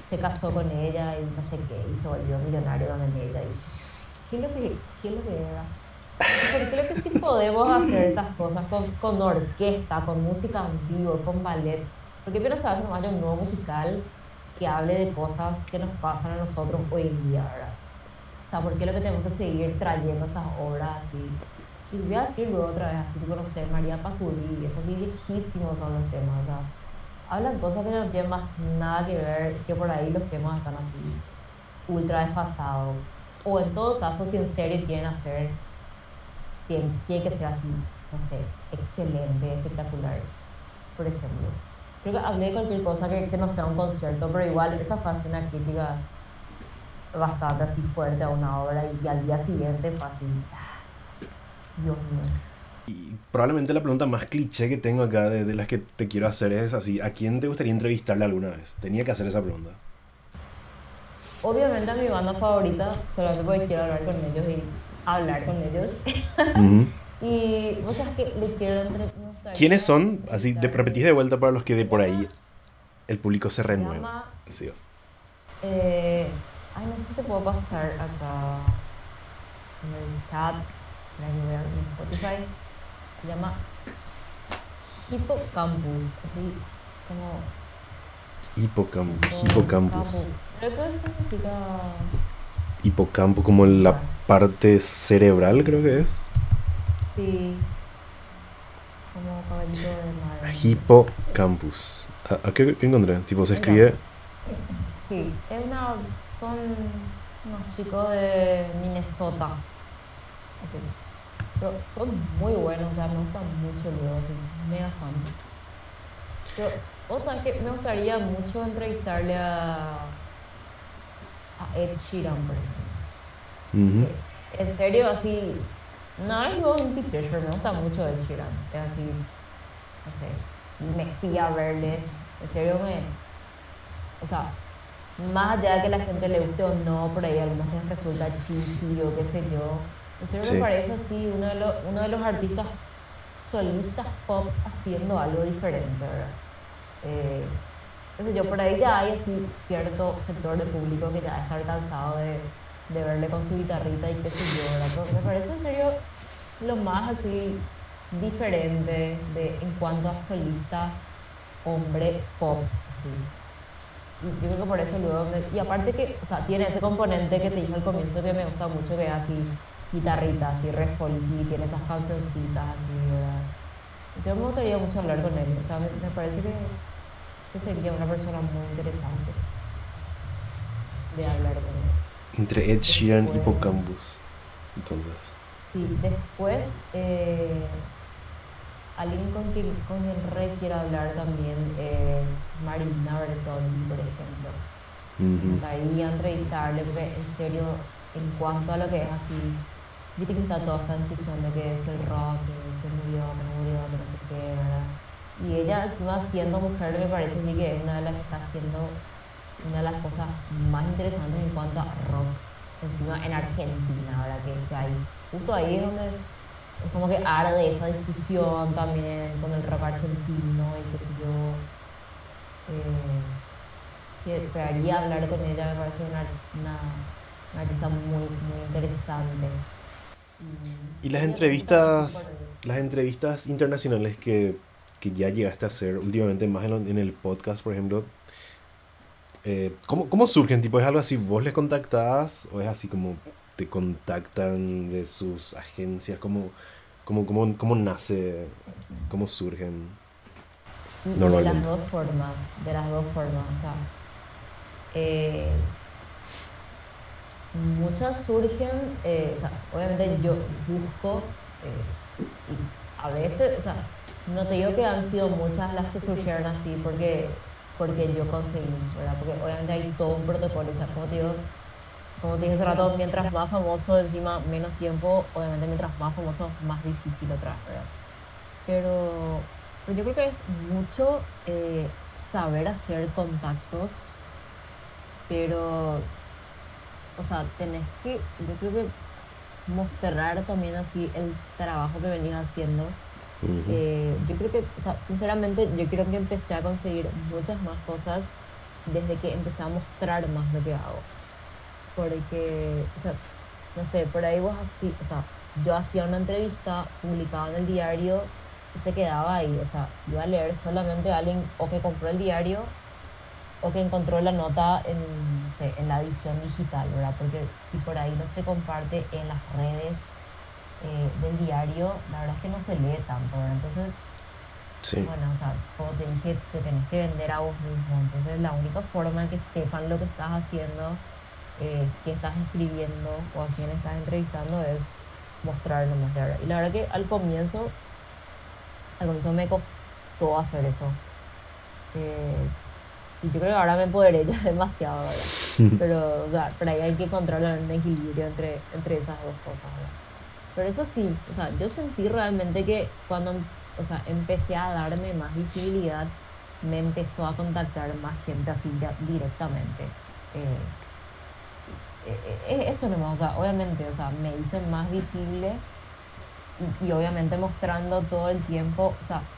se casó con ella y no sé qué, y se volvió millonario con ella. Y, ¿Qué es lo que, qué es lo que era? Porque creo que sí podemos hacer estas cosas con, con orquesta, con música en vivo, con ballet. Porque quiero saber no haya un nuevo musical que hable de cosas que nos pasan a nosotros hoy en día, ¿verdad? Sea, porque es lo que tenemos que seguir trayendo estas obras así. Y voy a decir luego otra vez, así conocer María Pacuri, esos así viejísimos son los temas, o sea, hablan cosas que no tienen más nada que ver, que por ahí los temas están así ultra desfasados o en todo caso, si en serio quieren hacer, tiene, tiene que ser así, no sé, excelente, espectacular, por ejemplo. Creo que hablé de cualquier cosa que, que no sea un concierto, pero igual esa fue una crítica bastante así fuerte a una obra y, al día siguiente fue así, Dios mío. Y probablemente la pregunta más cliché que tengo acá de, de, las que te quiero hacer es así, ¿a quién te gustaría entrevistarle alguna vez? Tenía que hacer esa pregunta obviamente a mi banda favorita, solamente porque quiero hablar con ellos y hablar con ellos. y vos sabes que les quiero entre... ¿Quiénes son? Así, de, repetís de vuelta para los que de por ahí el público se renueva. Sí. Eh, ay, no sé si te puedo pasar acá en el chat, en Spotify. Se llama Hippocampus, así como Hipocampus. Hipocampus. Creo que significa hipocampo, como en la parte cerebral, creo que es. Sí. Como caballito de mar. Hippocampus. ¿A, a qué encontré? Tipo, se escribe. Sí, es una, son unos chicos de Minnesota. Así. Pero son muy buenos, o sea, me gustan mucho luego, así, mega fan. Pero, vos sabés que me gustaría mucho entrevistarle a, a Ed Sheeran, por ejemplo. Ujú. Que, En serio, así, no es un pleasure, me gusta mucho Ed Sheeran. Es así, no sé, me fui a verle, en serio me, o sea, más allá de que la gente le guste o no, por ahí algunos les resulta cheesy o qué sé yo. En serio Sí. me parece así uno de, los, uno de los artistas solistas pop haciendo algo diferente, ¿verdad? Eh, yo, por ahí ya hay así cierto sector de público que ya está cansado de, de verle con su guitarrita y qué sé yo, ¿verdad? Pero me parece en serio lo más así diferente de, en cuanto a solista hombre pop, así. Yo creo que por eso luego me- y aparte que o sea tiene ese componente que te dije al comienzo que me gusta mucho que es así guitarrita así re folky tiene esas cancioncitas así ¿verdad? yo me gustaría mucho hablar con él o sea me, me parece que, que sería una persona muy interesante de hablar con él Entre Ed Sheeran y Hippocampus. Entonces. Sí, después eh, alguien con quien, con quien re quiero hablar también es Marina Bertoldi, por ejemplo. Ujú. gustaría entrevistarle porque en serio, en cuanto a lo que es así, viste que está toda esta discusión de que es el rock, que, murió, que no murió, que no sé qué, ¿verdad? Y ella encima siendo mujer me parece a mí que es una de las que está haciendo una de las cosas más interesantes en cuanto a rock, encima en Argentina, ¿verdad? Que, que hay, justo ahí es donde es como que arde esa discusión también con el rock argentino y qué sé yo. Eh, que pegaría hablar con ella, me parece una, una, una artista muy, muy interesante. Y las entrevistas, las entrevistas internacionales que, que ya llegaste a hacer últimamente, más en el podcast, por ejemplo, eh, ¿cómo, cómo surgen? Tipo, ¿Es algo así, vos les contactás o es así como te contactan de sus agencias? ¿Cómo, cómo, cómo, cómo nace, cómo surgen? De las dos formas, de las dos formas. O sea, eh, muchas surgen, eh, o sea, obviamente yo busco, eh, y a veces, o sea, no te digo que han sido muchas las que surgieron así porque, porque yo conseguí, ¿verdad? Porque obviamente hay todo un protocolo, o sea, como te digo, como te dije hace rato, mientras más famoso, encima menos tiempo, obviamente mientras más famoso, más difícil otra vez, ¿verdad? Pero, pero yo creo que es mucho eh, saber hacer contactos, pero, o sea, tenés que, yo creo que mostrar también así el trabajo que venís haciendo. Eh, yo creo que, o sea, sinceramente, yo creo que empecé a conseguir muchas más cosas desde que empecé a mostrar más lo que hago. Porque, o sea, no sé, por ahí vos así, o sea, yo hacía una entrevista publicada en el diario y se quedaba ahí, o sea, iba a leer solamente a alguien o que compró el diario o que encontró la nota en, no sé, en la edición digital, ¿verdad? Porque si por ahí no se comparte en las redes eh, del diario, la verdad es que no se lee tanto, ¿verdad? Entonces, Sí. bueno, o sea, como te dije, te tenés que vender a vos mismo. Entonces, la única forma que sepan lo que estás haciendo, eh, qué estás escribiendo o a quién estás entrevistando es mostrarlo más de verdad. Y la verdad que al comienzo, al comienzo me costó hacer eso. Eh, y yo creo que ahora me empoderé ya demasiado, ¿verdad? Pero, o sea, por ahí hay que encontrar un equilibrio entre, entre esas dos cosas, ¿verdad? Pero eso sí, o sea, yo sentí realmente que cuando o sea, empecé a darme más visibilidad, me empezó a contactar más gente así ya directamente. Eh, eh, eh, eso nomás, o sea, obviamente, o sea, me hice más visible y, obviamente mostrando todo el tiempo, o sea,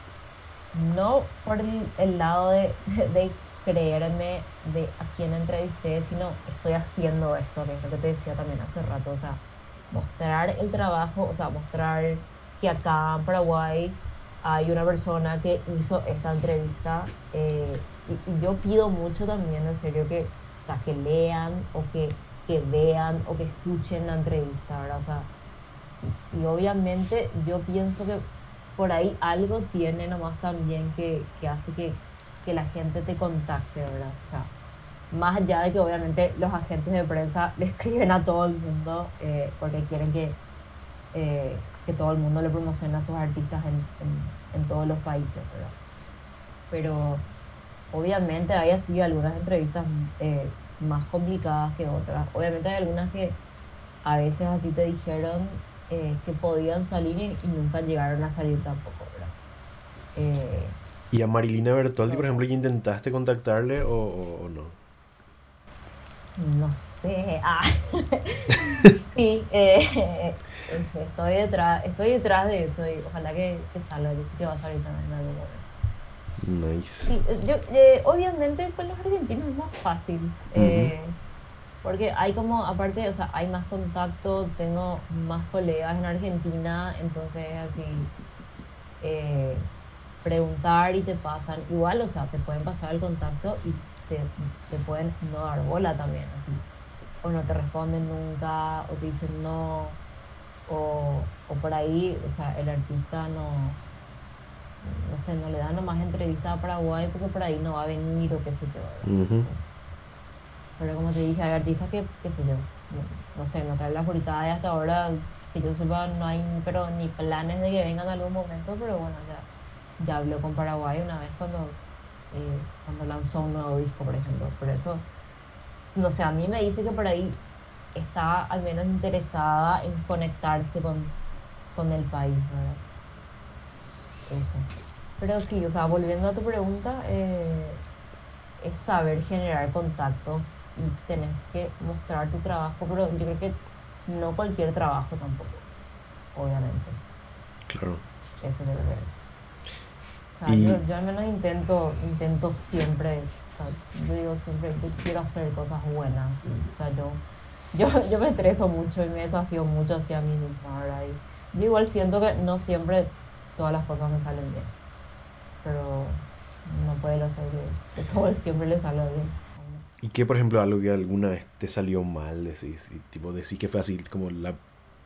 no por el, lado de, de creerme de a quién entrevisté, sino estoy haciendo esto, que es lo que te decía también hace rato, o sea, mostrar el trabajo, o sea, mostrar que acá en Paraguay hay una persona que hizo esta entrevista eh, y, y yo pido mucho también, en serio, que, o sea, que lean o que vean o que escuchen la entrevista, ¿verdad? O sea, y, obviamente yo pienso que por ahí algo tiene nomás también que, que hace que, que, la gente te contacte, ¿verdad? O sea, más allá de que obviamente los agentes de prensa le escriben a todo el mundo eh, porque quieren que, eh, que todo el mundo le promocione a sus artistas en, en, todos los países, ¿verdad? Pero obviamente hay así algunas entrevistas eh, más complicadas que otras. Obviamente hay algunas que a veces así te dijeron eh, que podían salir y, nunca llegaron a salir tampoco, ¿verdad? Eh, ¿Y a Marilina Bertoldi, por ejemplo, intentaste contactarle o, no? No sé. Ah. sí, eh, estoy detrás, estoy detrás de eso y ojalá que, que salga, yo sé que va a salir también en algún momento. Nice. yo, eh, obviamente con los argentinos es más fácil. Eh, porque hay como, aparte, o sea, hay más contacto, tengo más colegas en Argentina, entonces así, eh, preguntar y te pasan, igual, o sea, te pueden pasar el contacto y te, te pueden no dar bola también, así. O no te responden nunca, o te dicen no, o, o por ahí, o sea, el artista no no sé, no le dan nomás entrevista a Paraguay porque por ahí no va a venir o qué sé yo. Pero como te dije, hay artistas que, qué sé yo, no, sé, no traen la portada y hasta ahora, que yo sepa, no hay pero ni planes de que vengan en algún momento, pero bueno, ya, ya habló con Paraguay una vez cuando, eh, cuando lanzó un nuevo disco, por ejemplo. Por eso, no sé, a mí me dice que por ahí está al menos interesada en conectarse con, con el país, ¿verdad? Pero sí, o sea, volviendo a tu pregunta, eh, es saber generar contactos y tener que mostrar tu trabajo, pero yo creo que no cualquier trabajo tampoco, obviamente. Claro. Eso debe ser. O sea, yo, yo, al menos intento, intento siempre, o sea, yo digo siempre, yo quiero hacer cosas buenas. o sea, yo, yo, yo me estreso mucho y me desafío mucho hacia mí misma, ¿verdad? Y yo igual siento que no siempre todas las cosas me salen bien. Pero no puede lo ser que todo siempre le sale bien. ¿Y qué, por ejemplo, algo que alguna vez te salió mal? Decís, y, tipo, decís que fue así como la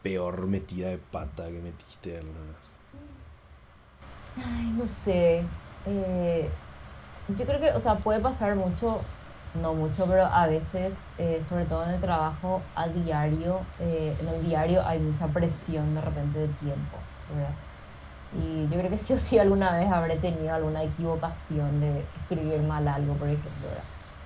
peor metida de pata que metiste alguna vez. Ay, no sé. Eh, yo creo que, o sea, puede pasar mucho, no mucho, pero a veces, eh, sobre todo en el trabajo a diario, eh, en el diario hay mucha presión de repente de tiempos, ¿verdad? Y yo creo que sí o sí alguna vez habré tenido alguna equivocación de escribir mal algo, por ejemplo.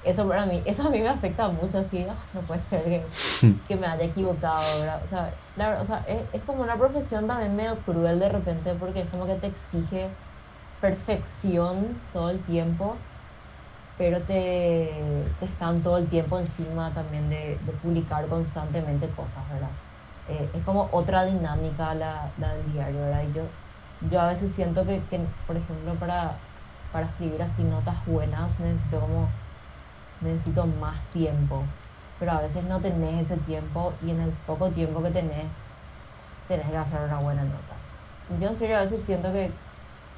Eso para mí, eso a mí me afecta mucho, así, ah, no puede ser que, que, me haya equivocado, ¿verdad? O sea, o sea es, es, como una profesión también medio cruel de repente porque es como que te exige perfección todo el tiempo, pero te, te están todo el tiempo encima también de, de publicar constantemente cosas, ¿verdad? Eh, es como otra dinámica la, la del diario, ¿verdad? Y yo yo a veces siento que, que por ejemplo, para, para escribir así notas buenas necesito como, necesito más tiempo, pero a veces no tenés ese tiempo y en el poco tiempo que tenés, tenés que hacer una buena nota. Yo en serio a veces siento que,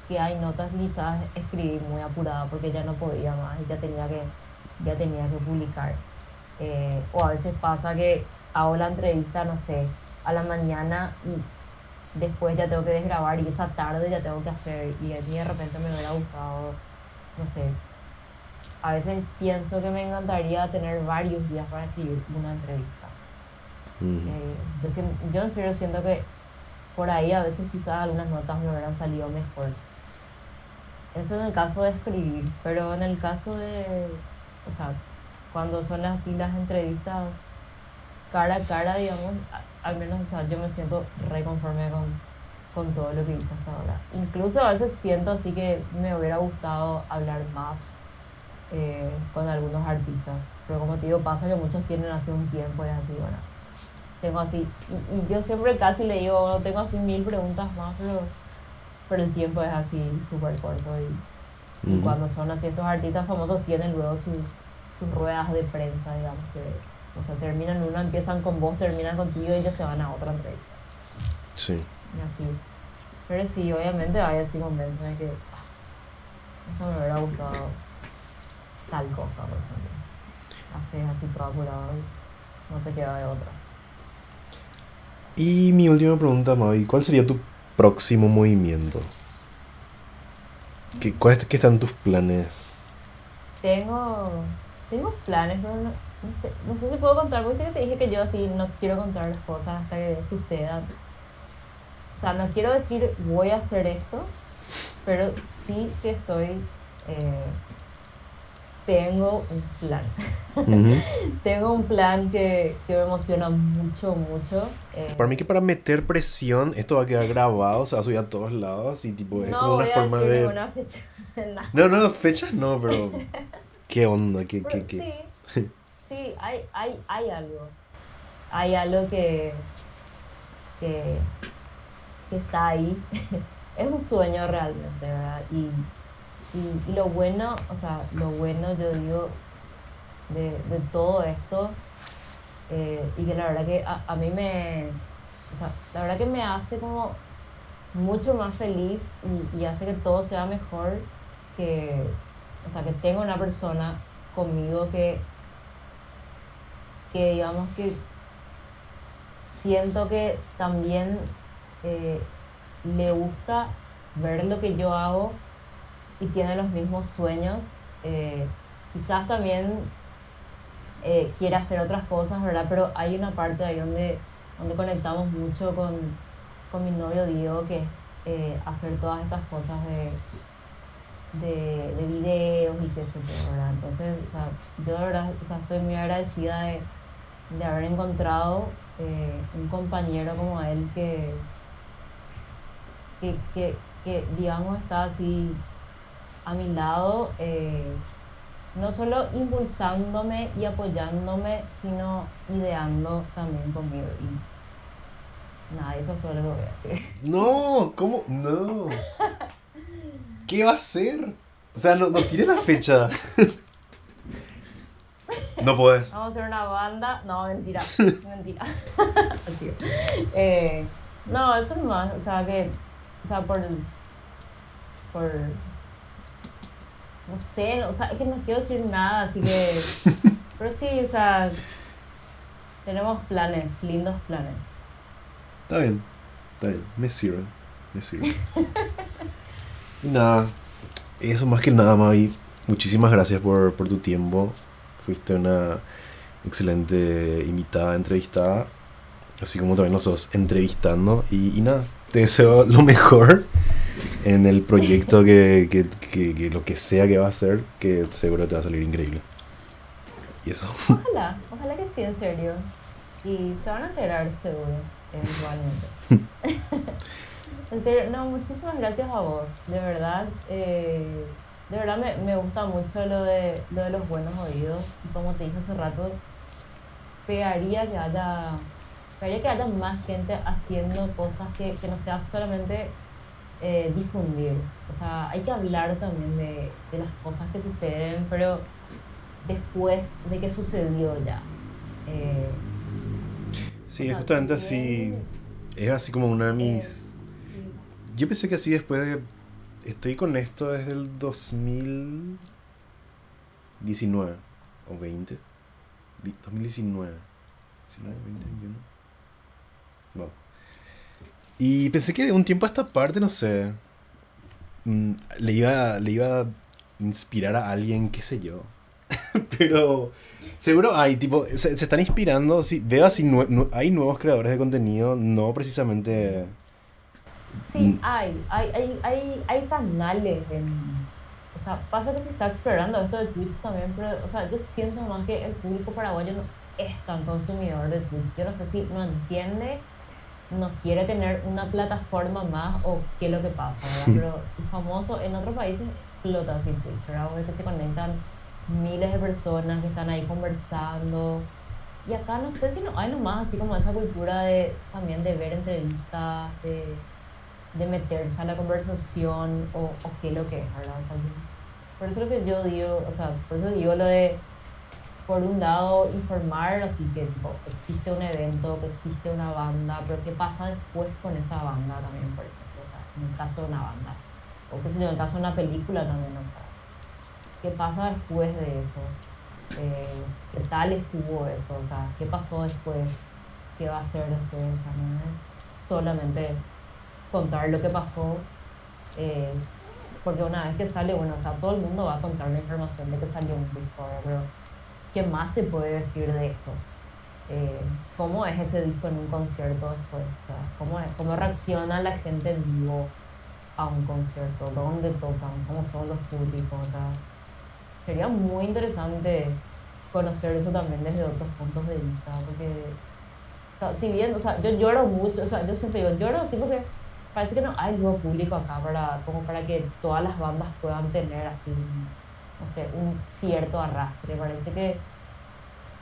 que hay notas que quizás escribí muy apurada porque ya no podía más y ya tenía que, ya tenía que publicar. Eh, o a veces pasa que hago la entrevista, no sé, a la mañana y después ya tengo que desgrabar y esa tarde ya tengo que hacer y a mí de repente me hubiera gustado, no sé, a veces pienso que me encantaría tener varios días para escribir una entrevista. Eh, yo, en serio siento que por ahí a veces quizás algunas notas me hubieran salido mejor. Eso en el caso de escribir, pero en el caso de, o sea, cuando son así las entrevistas cara a cara, digamos, al menos, o sea, yo me siento reconforme con, con todo lo que hice hasta ahora. Incluso a veces siento así que me hubiera gustado hablar más eh, con algunos artistas. Pero como te digo, pasa que muchos tienen así un tiempo y es así, bueno. Tengo así, y, yo siempre casi le digo, tengo así mil preguntas más, pero, pero el tiempo es así súper corto. Y, cuando son así estos artistas famosos tienen luego sus, sus ruedas de prensa, digamos, que o sea, terminan una, empiezan con vos, terminan contigo y ya se van a otra entrevista. Sí. Y así. Pero sí, obviamente hay así momentos en que ah, me hubiera gustado tal cosa, por ejemplo. Hacer así todo apurado. no te queda de otra. Y mi última pregunta, Mavi, ¿cuál sería tu próximo movimiento? ¿Qué, cuáles, ¿Qué están tus planes? Tengo, tengo planes, pero no, no sé, no sé si puedo contar, porque te dije que yo así no quiero contar las cosas hasta que sucedan. O sea, no quiero decir voy a hacer esto, pero sí que estoy eh, tengo un plan. tengo un plan que, que, me emociona mucho, mucho. Eh. para mí que para meter presión, esto va a quedar grabado, o sea, va a subir a todos lados y tipo, es como una forma de... Fecha. no, no, fechas no, pero... ¿Qué onda? ¿Qué, qué, qué? Sí, sí hay, hay, hay algo. Hay algo que, que, que está ahí. es un sueño realmente, ¿verdad? Y y, lo bueno, o sea, lo bueno yo digo de, de todo esto, eh, y que la verdad que a, a, mí me, o sea, la verdad que me hace como mucho más feliz y, y, hace que todo sea mejor, que, o sea, que tengo una persona conmigo que, que digamos que siento que también eh, le gusta ver lo que yo hago y tiene los mismos sueños. Eh, quizás también eh, quiere hacer otras cosas, ¿verdad? Pero hay una parte ahí donde, donde conectamos mucho con, con mi novio Diego, que es eh, hacer todas estas cosas de, de, de, videos y qué sé yo, ¿verdad? Entonces, o sea, yo de verdad estoy muy agradecida de, de haber encontrado un compañero como él que, que, que, digamos, está así a mi lado, eh, no solo impulsándome y apoyándome, sino ideando también conmigo. Y nada, eso es todo lo que voy a decir. No, ¿cómo? No. ¿Qué va a hacer? O sea, no, no tiene la fecha. No puedes. Vamos a hacer una banda. No, mentira. mentira. eh, no, eso no más. O sea, que. O sea, por. Por no sé, o sea, es que no quiero decir nada, así que... pero sí, o sea, tenemos planes, lindos planes. Está bien, está bien, me sirve, me sirve. y nada, eso más que nada, Mavi. Muchísimas gracias por, por tu tiempo. Fuiste una excelente invitada, entrevistada. Así como también nosotros entrevistando. Y, y nada, te deseo lo mejor en el proyecto que, que, que, lo que sea que va a hacer, que seguro te va a salir increíble. Y eso. Ojalá, ojalá que sí, en serio. Y se van a enterar seguro, eventualmente. en serio, no, muchísimas gracias a vos, de verdad. Eh, de verdad me, me, gusta mucho lo de, lo de los buenos oídos. Y como te dije hace rato, pegaría que haya, pegaría que haya más gente haciendo cosas que, que no sea solamente eh, difundir. O sea, hay que hablar también de, de, las cosas que suceden, pero después de que sucedió ya. Eh, sí, es justamente así. Es así como una de mis... Yo pensé que así después de... Estoy con esto desde el 2019 o 20. 2019. 19, 20, 21. Bueno y pensé que de un tiempo a esta parte, no sé, mm, le iba, le iba a inspirar a alguien, qué sé yo. Pero seguro hay, tipo, se, están inspirando, veo así, hay nuevos creadores de contenido, no precisamente... Sí, mm. hay, hay, hay, hay, hay canales en... O sea, pasa que se está explorando esto de Twitch también, pero, o sea, yo siento más que el público paraguayo no es tan consumidor de Twitch. Yo no sé si no entiende no quiere tener una plataforma más o qué es lo que pasa, Pero famoso en otros países explota así Twitch, ¿verdad? que se conectan miles de personas que están ahí conversando. Y acá no sé si no hay nomás así como esa cultura de también de ver entrevistas, de, de meterse a la conversación o, o qué es lo que es, ¿verdad? por eso lo que yo digo, o sea, por eso digo lo de por un lado, informar, así que existe un evento, que existe una banda, pero qué pasa después con esa banda también, por ejemplo, o sea, en el caso de una banda, o qué sé yo, en el caso de una película también, o sea, qué pasa después de eso. Eh, ¿qué tal estuvo eso? O sea, ¿qué pasó después? ¿Qué va a hacer después? O sea, no es solamente contar lo que pasó, eh, porque una vez que sale, bueno, o sea, todo el mundo va a contar la información de que salió un disco, pero ¿qué más se puede decir de eso? Eh, ¿Cómo es ese disco en un concierto después? O sea, ¿cómo, ¿Cómo reacciona la gente en vivo a un concierto? ¿Dónde tocan? ¿Cómo son los públicos? O sea, sería muy interesante conocer eso también desde otros puntos de vista, porque si bien, o sea, yo lloro mucho, o sea, yo siempre digo, lloro así porque parece que no hay nuevo público acá para, como para que todas las bandas puedan tener así, no sé, un cierto arrastre. Parece que,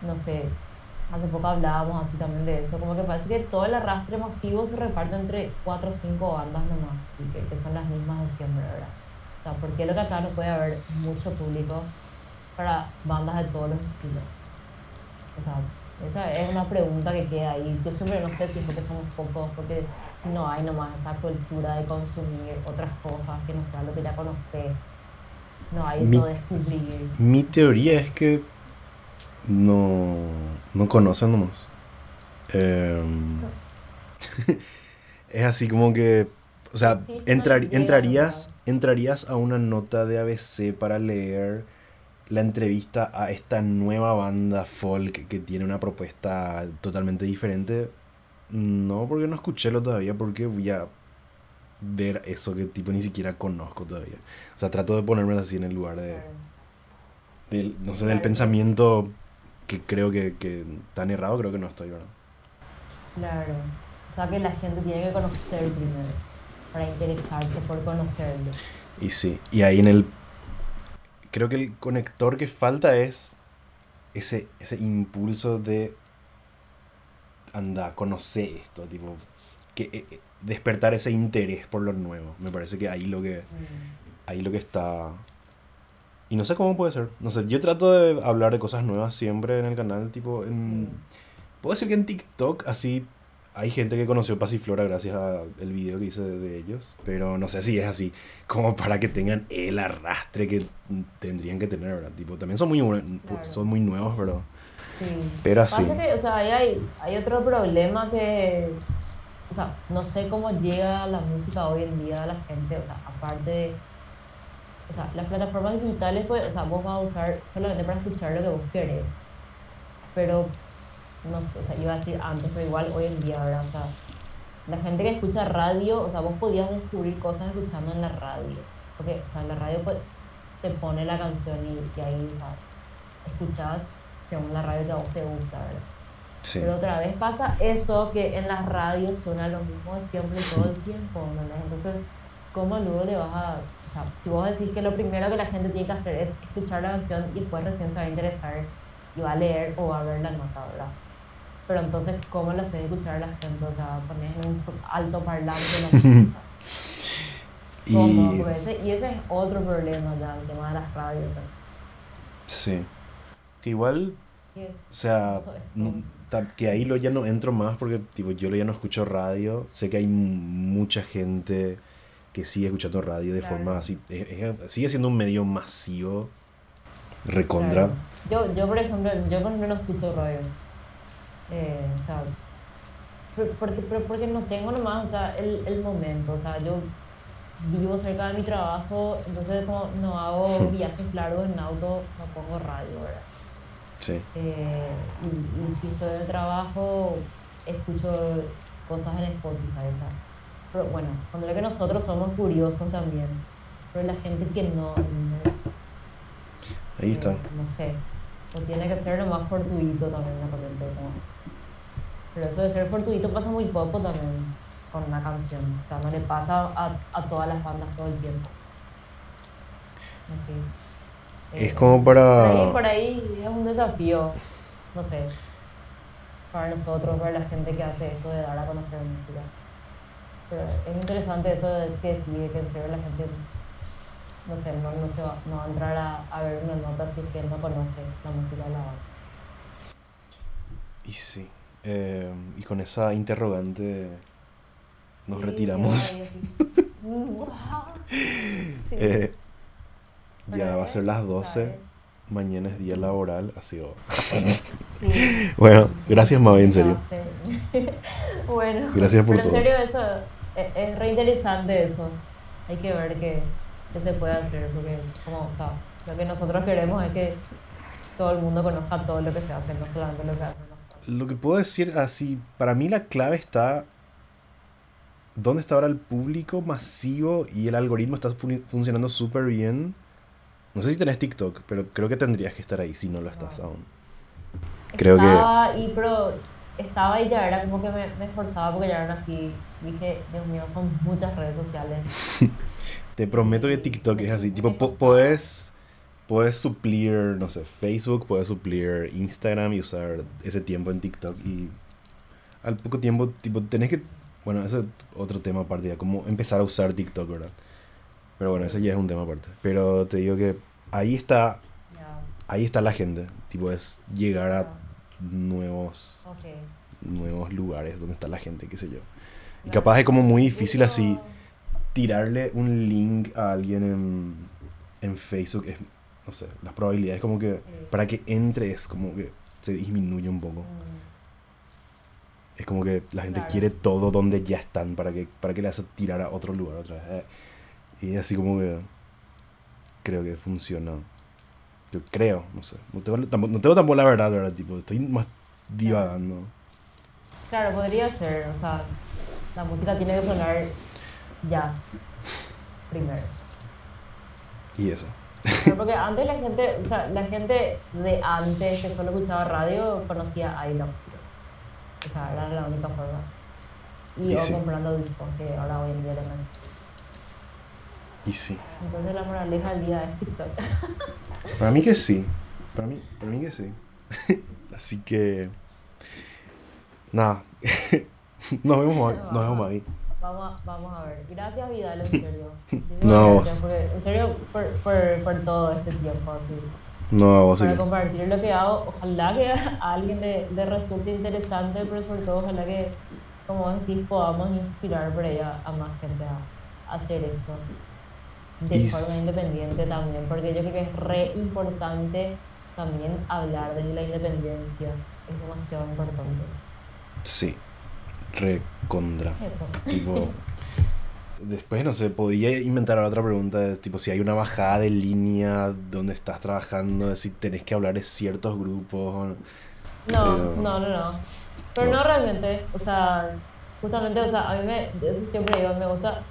no sé, hace poco hablábamos así también de eso, como que parece que todo el arrastre masivo se reparte entre cuatro o cinco bandas nomás, y que, que son las mismas de siempre, ¿verdad? O sea, ¿por qué lo que acá no puede haber mucho público para bandas de todos los estilos? O sea, esa es una pregunta que queda ahí. Yo siempre no sé si es porque somos pocos, porque si no hay nomás esa cultura de consumir otras cosas que no sea lo que ya conoces. No hay eso de descubrir. Mi teoría es que no, no conocen nomás. Em, es así como que, o sea, entrar, entrarías, entrarías a una nota de ABC para leer la entrevista a esta nueva banda folk que tiene una propuesta totalmente diferente. No, porque no escuché lo todavía, porque voy a ver eso que tipo ni siquiera conozco todavía. O sea, trato de ponerme así en el lugar de, del, no sé, del pensamiento que creo que, que tan errado creo que no estoy, ¿verdad? Claro. O sea, que la gente tiene que conocer primero para interesarse por conocerlo. Y sí, y ahí en el creo que el conector que falta es ese, ese impulso de anda, conocer esto, tipo, que eh, eh, despertar ese interés por lo nuevo. Me parece que ahí lo que mm. ahí lo que está y no sé cómo puede ser. No sé, yo trato de hablar de cosas nuevas siempre en el canal, tipo en mm. puedo decir que en TikTok así hay gente que conoció Pasiflora gracias al video que hice de, ellos, pero no sé si es así como para que tengan el arrastre que tendrían que tener, ¿verdad? Tipo, también son muy, son muy nuevos, pero, sí. pero así. o sea, hay, hay otro problema que, o sea, no sé cómo llega la música hoy en día a la gente, o sea, aparte de, o sea, las plataformas digitales, pues, o sea, vos vas a usar solamente para escuchar lo que vos querés, pero no sé, o sea, iba a decir antes, pero igual hoy en día, ¿verdad? O sea, la gente que escucha radio, o sea, vos podías descubrir cosas escuchando en la radio. Porque, o sea, en la radio pues, te pone la canción y, ahí, o sea, escuchas según la radio que a vos te gusta, ¿verdad? Sí. Pero otra vez pasa eso que en las radios suena lo mismo de siempre todo el tiempo, ¿no? Entonces, ¿cómo luego le vas a.? O sea, si vos decís que lo primero que la gente tiene que hacer es escuchar la canción y después recién se va a interesar y va a leer o va a ver la nota, ¿verdad? pero entonces, ¿cómo lo haces escuchar a la gente? O sea, pones en un alto parlante la y... y ese es otro problema ya, el tema de las radios. Sí. Igual, o sea, que ahí lo ya no entro más porque tipo, yo ya no escucho radio. Sé que hay mucha gente que sigue escuchando radio de forma así. sigue siendo un medio masivo. Recondra. Yo, yo, por ejemplo, yo por ejemplo no escucho radio. Eh, o sea, porque, pero porque no tengo nomás o sea, el, el momento, o sea, yo vivo cerca de mi trabajo, entonces como no hago viajes largos en auto, no pongo radio, ¿verdad? Sí. Eh, y, si estoy en el trabajo, escucho cosas en Spotify, ¿sabes? Pero bueno, cuando que nosotros somos curiosos también, pero la gente que no... Ahí está. Eh, no sé, o tiene que ser lo más fortuito también, de repente, pero eso de ser fortuito pasa muy poco también con una canción. O sea, no le pasa a, a todas las bandas todo el tiempo. Así. Es como para... Por ahí, por ahí es un desafío, no sé, para nosotros, para la gente que hace esto de dar a conocer música. Pero es interesante eso de que decide que entre la gente, no sé, no, no, se va, no va a entrar a, a ver una nota si es que no conoce la música de la banda. Y sí. Eh, y con esa interrogante nos retiramos. eh, ya va a ser las 12. mañana es día laboral, así que... Bueno, gracias Mavi, en serio. bueno, gracias por todo. En serio, eso es, es re interesante eso. Hay que ver qué, se puede hacer, porque como, o sea, lo que nosotros queremos es que todo el mundo conozca todo lo que se hace, no solamente lo que hacen. Lo que puedo decir así, para mí la clave está dónde está ahora el público masivo y el algoritmo está funcionando súper bien. No sé si tenés TikTok, pero creo que tendrías que estar ahí si no lo estás aún. Creo estaba, Y, pero estaba y ya era como que me, me esforzaba porque ya eran así. Dije, Dios mío, son muchas redes sociales. Te prometo que TikTok es así. Tipo, puedes, puedes suplir, no sé, Facebook, puedes suplir Instagram y usar ese tiempo en TikTok. Y al poco tiempo, tipo, tenés que. Bueno, ese es otro tema aparte, ya, como empezar a usar TikTok, ¿verdad? Pero bueno, ese ya es un tema aparte. Pero te digo que ahí está. Ahí está la gente. Tipo, es llegar a nuevos. Nuevos lugares donde está la gente, qué sé yo. Y capaz es como muy difícil así tirarle un link a alguien en, en Facebook. Es, no sé, las probabilidades como que para que entre es como que se disminuye un poco. Mm. Es como que la gente quiere todo donde ya están para que, para que le hace tirar a otro lugar otra vez. Y así como que creo que funciona. Yo creo, no sé. No tengo, tampoco, no tengo tampoco la verdad, ¿verdad? Tipo, estoy más divagando. Claro, podría ser. O sea, la música tiene que sonar ya, primero. ¿Y eso? porque antes la gente, o sea, la gente de antes que solo escuchaba radio conocía ahí la música. O sea, era la única forma. Y, yo comprando discos, que ahora hoy en día también. Y sí. Entonces la moraleja del día es TikTok. Para mí que sí. Para mí, para mí que sí. Así que. Nada. nos vemos, nos vemos ahí. Vamos a, vamos a ver. Gracias, Vidal, en serio. no, gracias, en serio, por, por, por, todo este tiempo. Así. No, vos Para compartir lo que hago. Ojalá que a alguien le, le resulte interesante, pero sobre todo, ojalá que, como vos decís, podamos inspirar por ella a más gente a, hacer esto. De forma independiente también, porque yo creo que es re importante también hablar de la independencia. Es demasiado importante. Sí, recontra. Tipo, después, no sé, podía inventar otra pregunta, tipo si hay una bajada de línea donde estás trabajando, si tenés que hablar de ciertos grupos. No, no, no, no. Pero no. realmente, o sea, justamente, o sea, a mí me, eso siempre digo, me gusta,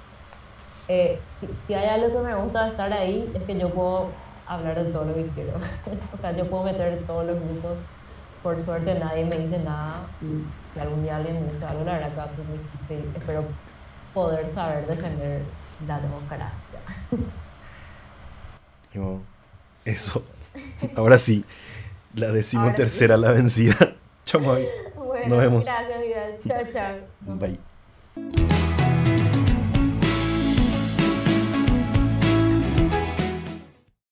eh, si, si hay algo que me gusta de estar ahí, es que yo puedo hablar de todo lo que quiero. o sea, yo puedo meter todos los grupos por suerte nadie me dice nada y si algún día alguien me dice algo, la verdad que espero poder saber defender la democracia. eso. Ahora sí, la decimotercera la vencida. Chao, Nos vemos. Gracias. Chao, chao. Bye.